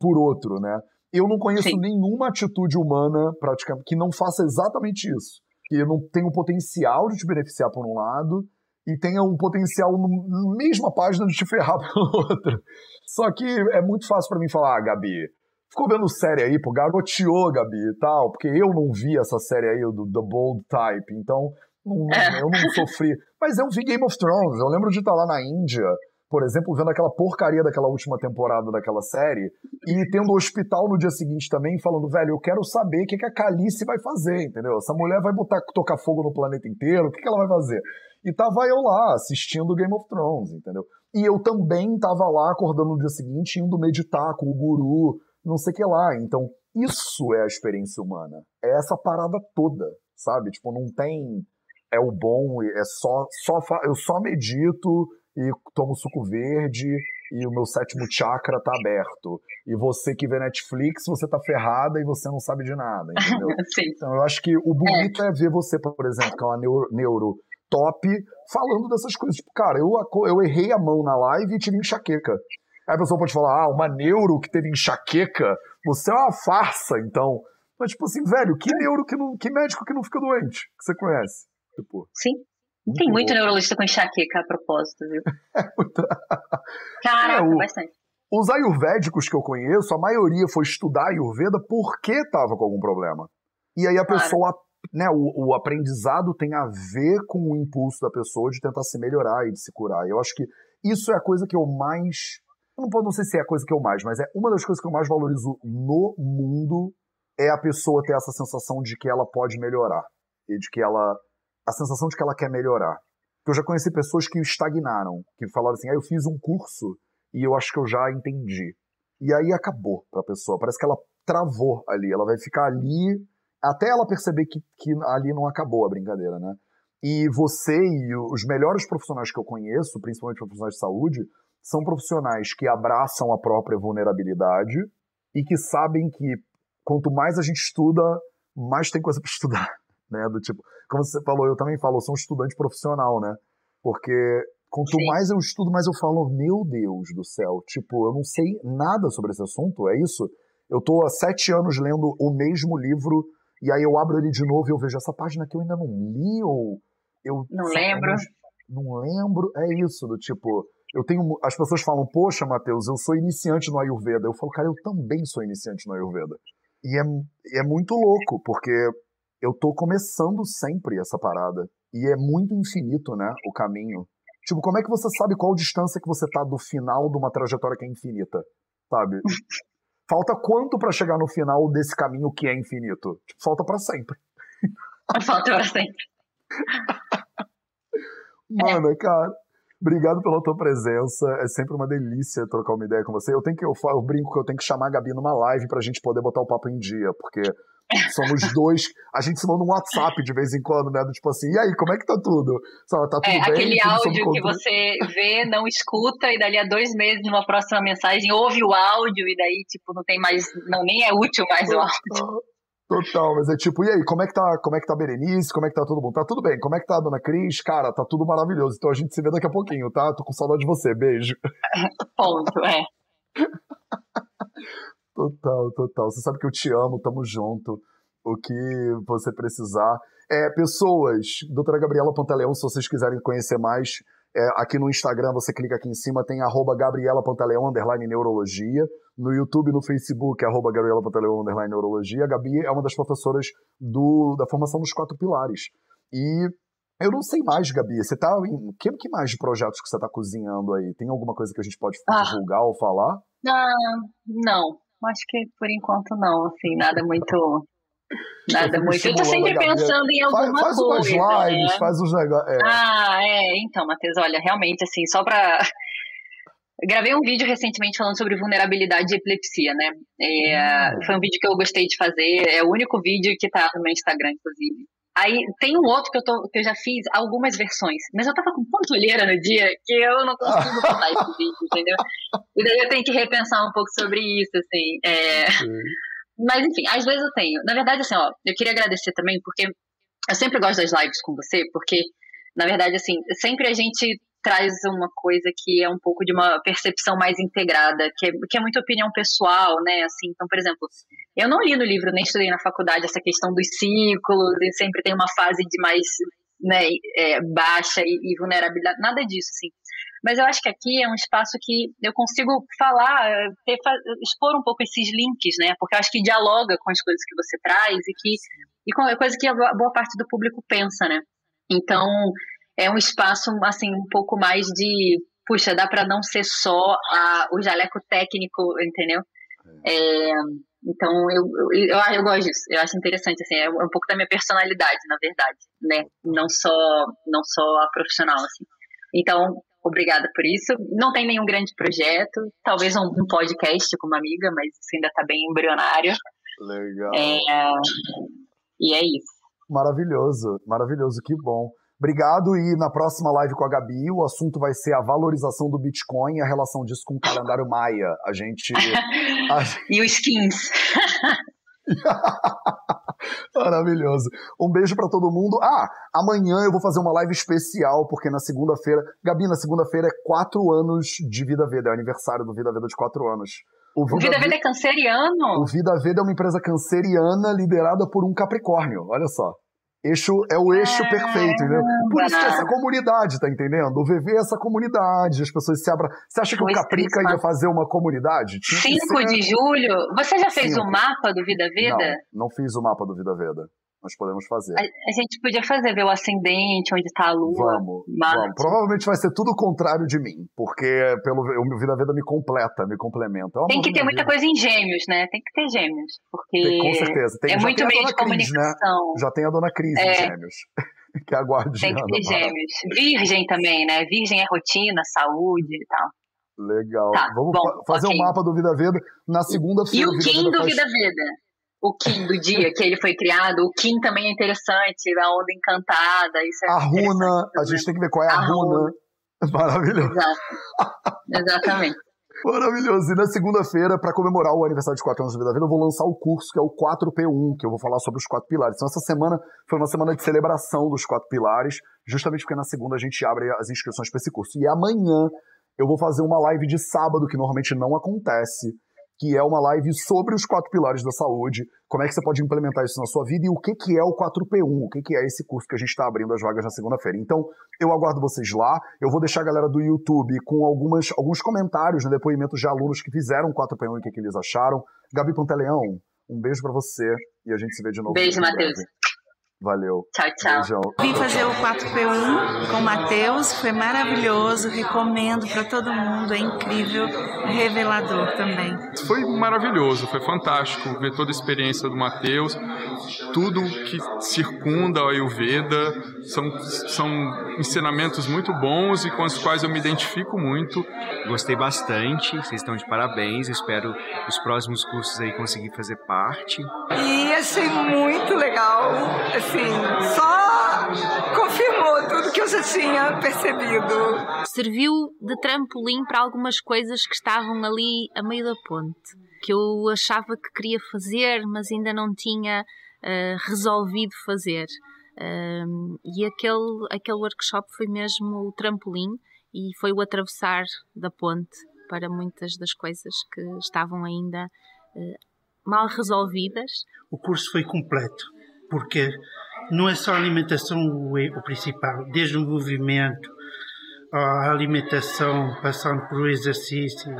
por outro, né? Eu não conheço Sim. nenhuma atitude humana praticamente que não faça exatamente isso. Que não tenha o potencial de te beneficiar por um lado e tenha um potencial na mesma página de te ferrar por outro. Só que é muito fácil para mim falar, ah, Gabi, ficou vendo série aí, pô, garoteou, Gabi e tal, porque eu não vi essa série aí do The Bold Type. Então, Não, é. Eu não sofri. Mas eu vi Game of Thrones. Eu lembro de estar lá na Índia, por exemplo, vendo aquela porcaria daquela última temporada daquela série e tendo o hospital no dia seguinte também falando, velho, eu quero saber o que, que a Calice vai fazer, entendeu? Essa mulher vai botar tocar fogo no planeta inteiro, o que, que ela vai fazer? E tava eu lá assistindo Game of Thrones, entendeu? E eu também tava lá acordando no dia seguinte, indo meditar com o guru, não sei o que lá. Então, isso é a experiência humana. É essa parada toda, sabe? Tipo, não tem é o bom, é só, só eu só medito e tomo suco verde e o meu sétimo chakra tá aberto. E você que vê Netflix, você tá ferrada e você não sabe de nada, entendeu? então eu acho que o bonito é. é ver você, por exemplo, que é uma neuro, neuro top, falando dessas coisas. Tipo, cara, eu, eu errei a mão na live e tive enxaqueca. Aí a pessoa pode falar, ah, uma neuro que teve enxaqueca, você é uma farsa, então. Mas, tipo assim, velho, que neuro que não. Que médico que não fica doente, que você conhece? Tipo, Sim. Muito Tem muito bom. neurologista com enxaqueca a propósito, viu? É muito... Caraca, é, o, bastante. Os ayurvédicos que eu conheço, a maioria foi estudar ayurveda porque estava com algum problema. E aí a claro. pessoa, né, o, o, aprendizado tem a ver com o impulso da pessoa de tentar se melhorar e de se curar. Eu acho que isso é a coisa que eu mais. Não, não sei se é a coisa que eu mais, mas é uma das coisas que eu mais valorizo no mundo é a pessoa ter essa sensação de que ela pode melhorar. E de que ela a sensação de que ela quer melhorar. Eu já conheci pessoas que estagnaram, que falaram assim: ah, eu fiz um curso e eu acho que eu já entendi. E aí acabou para a pessoa. Parece que ela travou ali. Ela vai ficar ali até ela perceber que, que ali não acabou a brincadeira, né? E você e os melhores profissionais que eu conheço, principalmente profissionais de saúde, são profissionais que abraçam a própria vulnerabilidade e que sabem que quanto mais a gente estuda, mais tem coisa para estudar né? Do tipo, como você falou, eu também falo, eu sou um estudante profissional, né? Porque quanto Sim. mais eu estudo, mais eu falo, meu Deus do céu, tipo, eu não sei nada sobre esse assunto, é isso? Eu tô há sete anos lendo o mesmo livro e aí eu abro ele de novo e eu vejo essa página que eu ainda não li ou eu não lembro. Não lembro, é isso do tipo, eu tenho as pessoas falam, poxa, Matheus, eu sou iniciante no Ayurveda. Eu falo, cara, eu também sou iniciante no Ayurveda. E é, é muito louco, porque eu tô começando sempre essa parada. E é muito infinito, né, o caminho. Tipo, como é que você sabe qual distância que você tá do final de uma trajetória que é infinita? Sabe? Falta quanto para chegar no final desse caminho que é infinito? Tipo, falta para sempre. Falta para sempre. Mano, é. cara, obrigado pela tua presença. É sempre uma delícia trocar uma ideia com você. Eu tenho que eu, eu brinco que eu tenho que chamar a Gabi numa live pra gente poder botar o papo em dia, porque Somos dois. A gente se manda um WhatsApp de vez em quando, né? Do tipo assim, e aí, como é que tá tudo? Só, tá tudo é, bem? Aquele áudio que você vê, não escuta, e dali a dois meses, numa próxima mensagem, ouve o áudio, e daí, tipo, não tem mais. Não, nem é útil mais o áudio. Total, mas é tipo, e aí, como é que tá, como é que tá a Berenice? Como é que tá todo mundo? Tá tudo bem. Como é que tá a dona Cris? Cara, tá tudo maravilhoso. Então a gente se vê daqui a pouquinho, tá? Tô com saudade de você. Beijo. Ponto, é. Total, total. Você sabe que eu te amo, tamo junto. O que você precisar. É, pessoas, doutora Gabriela Pantaleão, se vocês quiserem conhecer mais, é, aqui no Instagram, você clica aqui em cima, tem arroba Gabriela Pantaleão, underline neurologia. No YouTube no Facebook, arroba Gabriela Pantaleão, underline neurologia. A Gabi é uma das professoras do, da formação dos quatro pilares. E eu não sei mais, Gabi, você tá em... Que, que mais de projetos que você tá cozinhando aí? Tem alguma coisa que a gente pode ah. divulgar ou falar? Ah, não, Acho que por enquanto não, assim, nada muito. Nada eu muito. Eu tô sempre pensando em alguma faz, faz coisa. Faz umas lives, né? faz uns negócios. É. Ah, é. Então, Matheus, olha, realmente, assim, só pra. Gravei um vídeo recentemente falando sobre vulnerabilidade de epilepsia, né? É, hum. Foi um vídeo que eu gostei de fazer. É o único vídeo que tá no meu Instagram, inclusive. Aí tem um outro que eu, tô, que eu já fiz algumas versões, mas eu tava com tanta olheira no dia que eu não consigo botar esse vídeo, entendeu? E daí eu tenho que repensar um pouco sobre isso, assim. É... Mas enfim, às vezes eu tenho. Na verdade, assim, ó, eu queria agradecer também, porque eu sempre gosto das lives com você, porque, na verdade, assim, sempre a gente traz uma coisa que é um pouco de uma percepção mais integrada, que é, que é muita opinião pessoal, né? Assim, então, por exemplo, eu não li no livro, nem estudei na faculdade essa questão dos ciclos, e sempre tem uma fase de mais né, é, baixa e, e, vulnerabilidade, nada disso, assim. Mas eu acho que aqui é um espaço que eu consigo falar, ter, expor um pouco esses links, né? Porque eu acho que dialoga com as coisas que você traz e que e com a coisa que a boa parte do público pensa, né? Então, é um espaço, assim, um pouco mais de, puxa, dá para não ser só a, o jaleco técnico, entendeu? É, então, eu, eu, eu, eu, gosto disso, eu acho interessante, assim, é um pouco da minha personalidade, na verdade, né? Não só, não só a profissional, assim. Então, obrigada por isso. Não tem nenhum grande projeto, talvez um, um podcast com uma amiga, mas isso ainda está bem embrionário. Legal. É, e é isso. Maravilhoso, maravilhoso, que bom. Obrigado e na próxima live com a Gabi o assunto vai ser a valorização do Bitcoin e a relação disso com o calendário Maia. A gente... A... e os skins. Maravilhoso. Um beijo para todo mundo. Ah, amanhã eu vou fazer uma live especial, porque na segunda-feira. Gabi, na segunda-feira é quatro anos de Vida Veda, é o aniversário do Vida Veda de quatro anos. O Vida, o Vida Veda é canceriano? O Vida Veda é uma empresa canceriana liderada por um Capricórnio, olha só. Eixo, é o eixo é, perfeito, entendeu? Por isso que essa comunidade, tá entendendo? O VV é essa comunidade, as pessoas se abram. Você acha que o Caprica ia fazer uma comunidade? 5 de julho? Você já fez o mapa do Vida Veda? Não, não fiz o mapa do Vida Veda nós podemos fazer. A, a gente podia fazer, ver o ascendente, onde está a lua. Vamos, vamos. Provavelmente vai ser tudo o contrário de mim, porque pelo o Vida Vida me completa, me complementa. É tem que ter muita coisa em gêmeos, né? Tem que ter gêmeos, porque tem, com certeza. Tem, é muito meio de Cris, né? comunicação. Né? Já tem a dona Cris é. em gêmeos. que é a guardiana. Tem que ter gêmeos. Virgem também, né? Virgem é rotina, saúde e tal. Legal. Tá, Vamos bom, fazer okay. um mapa do Vida Veda na segunda-feira. E o Kim do Vida Veda? O Kim do dia que ele foi criado. O Kim também é interessante, a onda encantada. Isso é a runa, a gente tem que ver qual é a, a runa. runa. Maravilhoso. Exatamente. Maravilhoso. E na segunda-feira, para comemorar o aniversário de 4 anos de Vida Vida, eu vou lançar o curso que é o 4P1, que eu vou falar sobre os quatro pilares. Então, essa semana foi uma semana de celebração dos quatro pilares, justamente porque na segunda a gente abre as inscrições para esse curso. E amanhã eu vou fazer uma live de sábado, que normalmente não acontece, que é uma live sobre os quatro pilares da saúde, como é que você pode implementar isso na sua vida e o que, que é o 4P1, o que, que é esse curso que a gente está abrindo as vagas na segunda-feira. Então, eu aguardo vocês lá, eu vou deixar a galera do YouTube com algumas, alguns comentários, né, depoimentos de alunos que fizeram o 4P1 e o que, que eles acharam. Gabi Pantaleão, um beijo para você e a gente se vê de novo. Beijo, Matheus. Valeu. Tchau, tchau. Beijão. Vim fazer o 4P1 com o Matheus, foi maravilhoso, recomendo para todo mundo, é incrível, revelador também. Foi maravilhoso, foi fantástico ver toda a experiência do Matheus, tudo que circunda a Ayurveda, são, são ensinamentos muito bons e com os quais eu me identifico muito. Gostei bastante, vocês estão de parabéns, espero os próximos cursos aí conseguir fazer parte. E achei muito legal, assim, só confirmou tudo que eu já tinha percebido. Serviu de trampolim para algumas coisas que estavam ali a meio da ponte, que eu achava que queria fazer, mas ainda não tinha uh, resolvido fazer. Uh, e aquele, aquele workshop foi mesmo o trampolim e foi o atravessar da ponte para muitas das coisas que estavam ainda uh, mal resolvidas. O curso foi completo, porque não é só a alimentação o, o principal, desde o movimento, a alimentação, passando por exercício,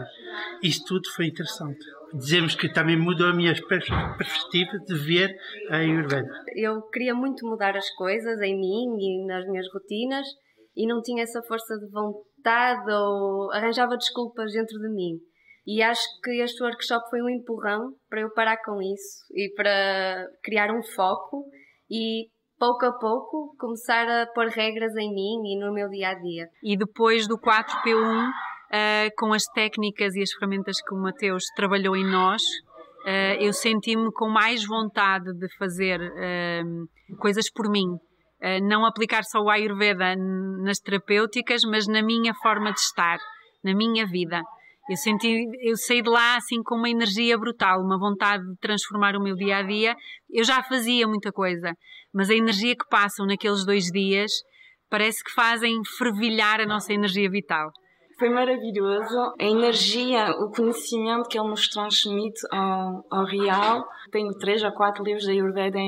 isso tudo foi interessante. Dizemos que também mudou a minha perspectiva de ver a Ayurveda. Eu queria muito mudar as coisas em mim e nas minhas rotinas e não tinha essa força de vontade ou arranjava desculpas dentro de mim. E acho que este workshop foi um empurrão para eu parar com isso e para criar um foco e pouco a pouco começar a pôr regras em mim e no meu dia a dia. E depois do 4P1, uh, eh, com as técnicas e as ferramentas que o Mateus trabalhou em nós, uh, eu senti-me com mais vontade de fazer uh, coisas por mim. não aplicar só o Ayurveda nas terapêuticas, mas na minha forma de estar, na minha vida. Eu senti, eu saí de lá assim com uma energia brutal, uma vontade de transformar o meu dia a dia. Eu já fazia muita coisa, mas a energia que passam naqueles dois dias parece que fazem fervilhar a nossa energia vital. Foi maravilhoso. A energia, o conhecimento que ele nos transmite ao, ao real. Tenho três ou quatro livros da Ayurveda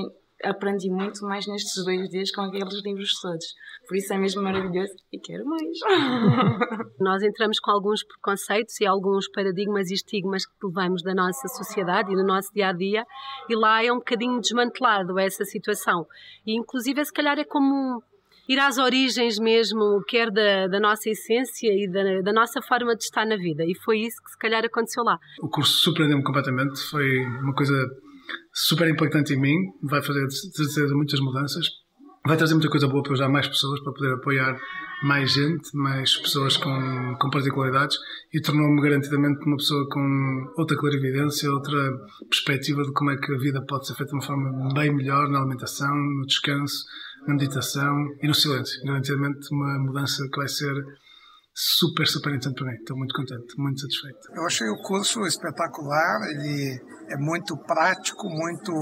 aprendi muito mais nestes dois dias com aqueles livros todos. Por isso é mesmo maravilhoso e quero mais. Nós entramos com alguns preconceitos e alguns paradigmas e estigmas que levamos da nossa sociedade e no nosso dia a dia, e lá é um bocadinho desmantelado essa situação. E inclusive, se calhar, é como ir às origens mesmo, quer da, da nossa essência e da, da, nossa forma de estar na vida. E foi isso que se calhar aconteceu lá. O curso surpreendeu-me completamente, foi uma coisa super impactante em mim, vai fazer muitas mudanças, vai trazer muita coisa boa para ajudar mais pessoas, para poder apoiar mais gente, mais pessoas com, com particularidades e tornou-me garantidamente uma pessoa com outra clarividência, outra perspectiva de como é que a vida pode ser feita de uma forma bem melhor na alimentação, no descanso, na meditação e no silêncio. Garantidamente uma mudança que vai ser super, super interessante para mim. Estou muito contente, muito satisfeito. Eu achei o curso espetacular, ele é muito prático, muito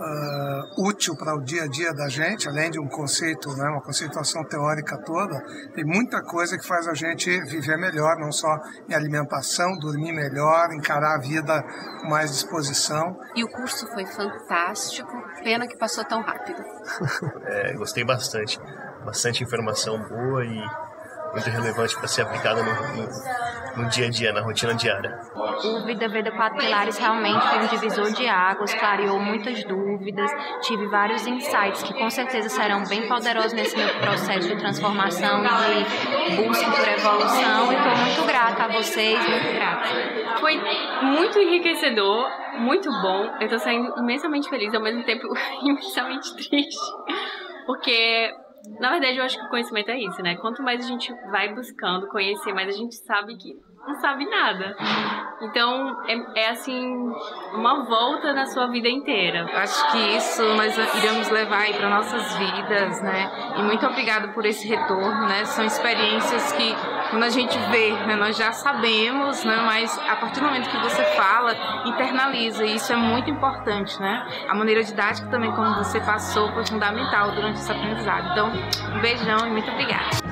uh, útil para o dia a dia da gente, além de um conceito, né, uma conceituação teórica toda, tem muita coisa que faz a gente viver melhor, não só em alimentação, dormir melhor, encarar a vida com mais disposição. E o curso foi fantástico, pena que passou tão rápido. é, gostei bastante, bastante informação boa e muito relevante para ser aplicada no, no, no, dia a dia, na rotina diária. O Vida Veda Quatro Pilares realmente foi um divisor de águas, clareou muitas dúvidas, tive vários insights que com certeza serão bem poderosos nesse meu processo de transformação e de busca por evolução. E estou muito grata a vocês, muito grata. Foi muito enriquecedor, muito bom. Eu estou saindo imensamente feliz, ao mesmo tempo imensamente triste, porque na verdade, eu acho que o conhecimento é isso, né? Quanto mais a gente vai buscando conhecer, mais a gente sabe que não sabe nada. Então, é, é, assim, uma volta na sua vida inteira. Acho que isso nós iremos levar aí para nossas vidas, né? E muito obrigada por esse retorno, né? São experiências que, quando a gente vê, né, nós já sabemos, né? Mas a partir do momento que você fala, internaliza. E isso é muito importante, né? A maneira didática também, como você passou, foi fundamental durante esse aprendizado. Então, um beijão e muito obrigada.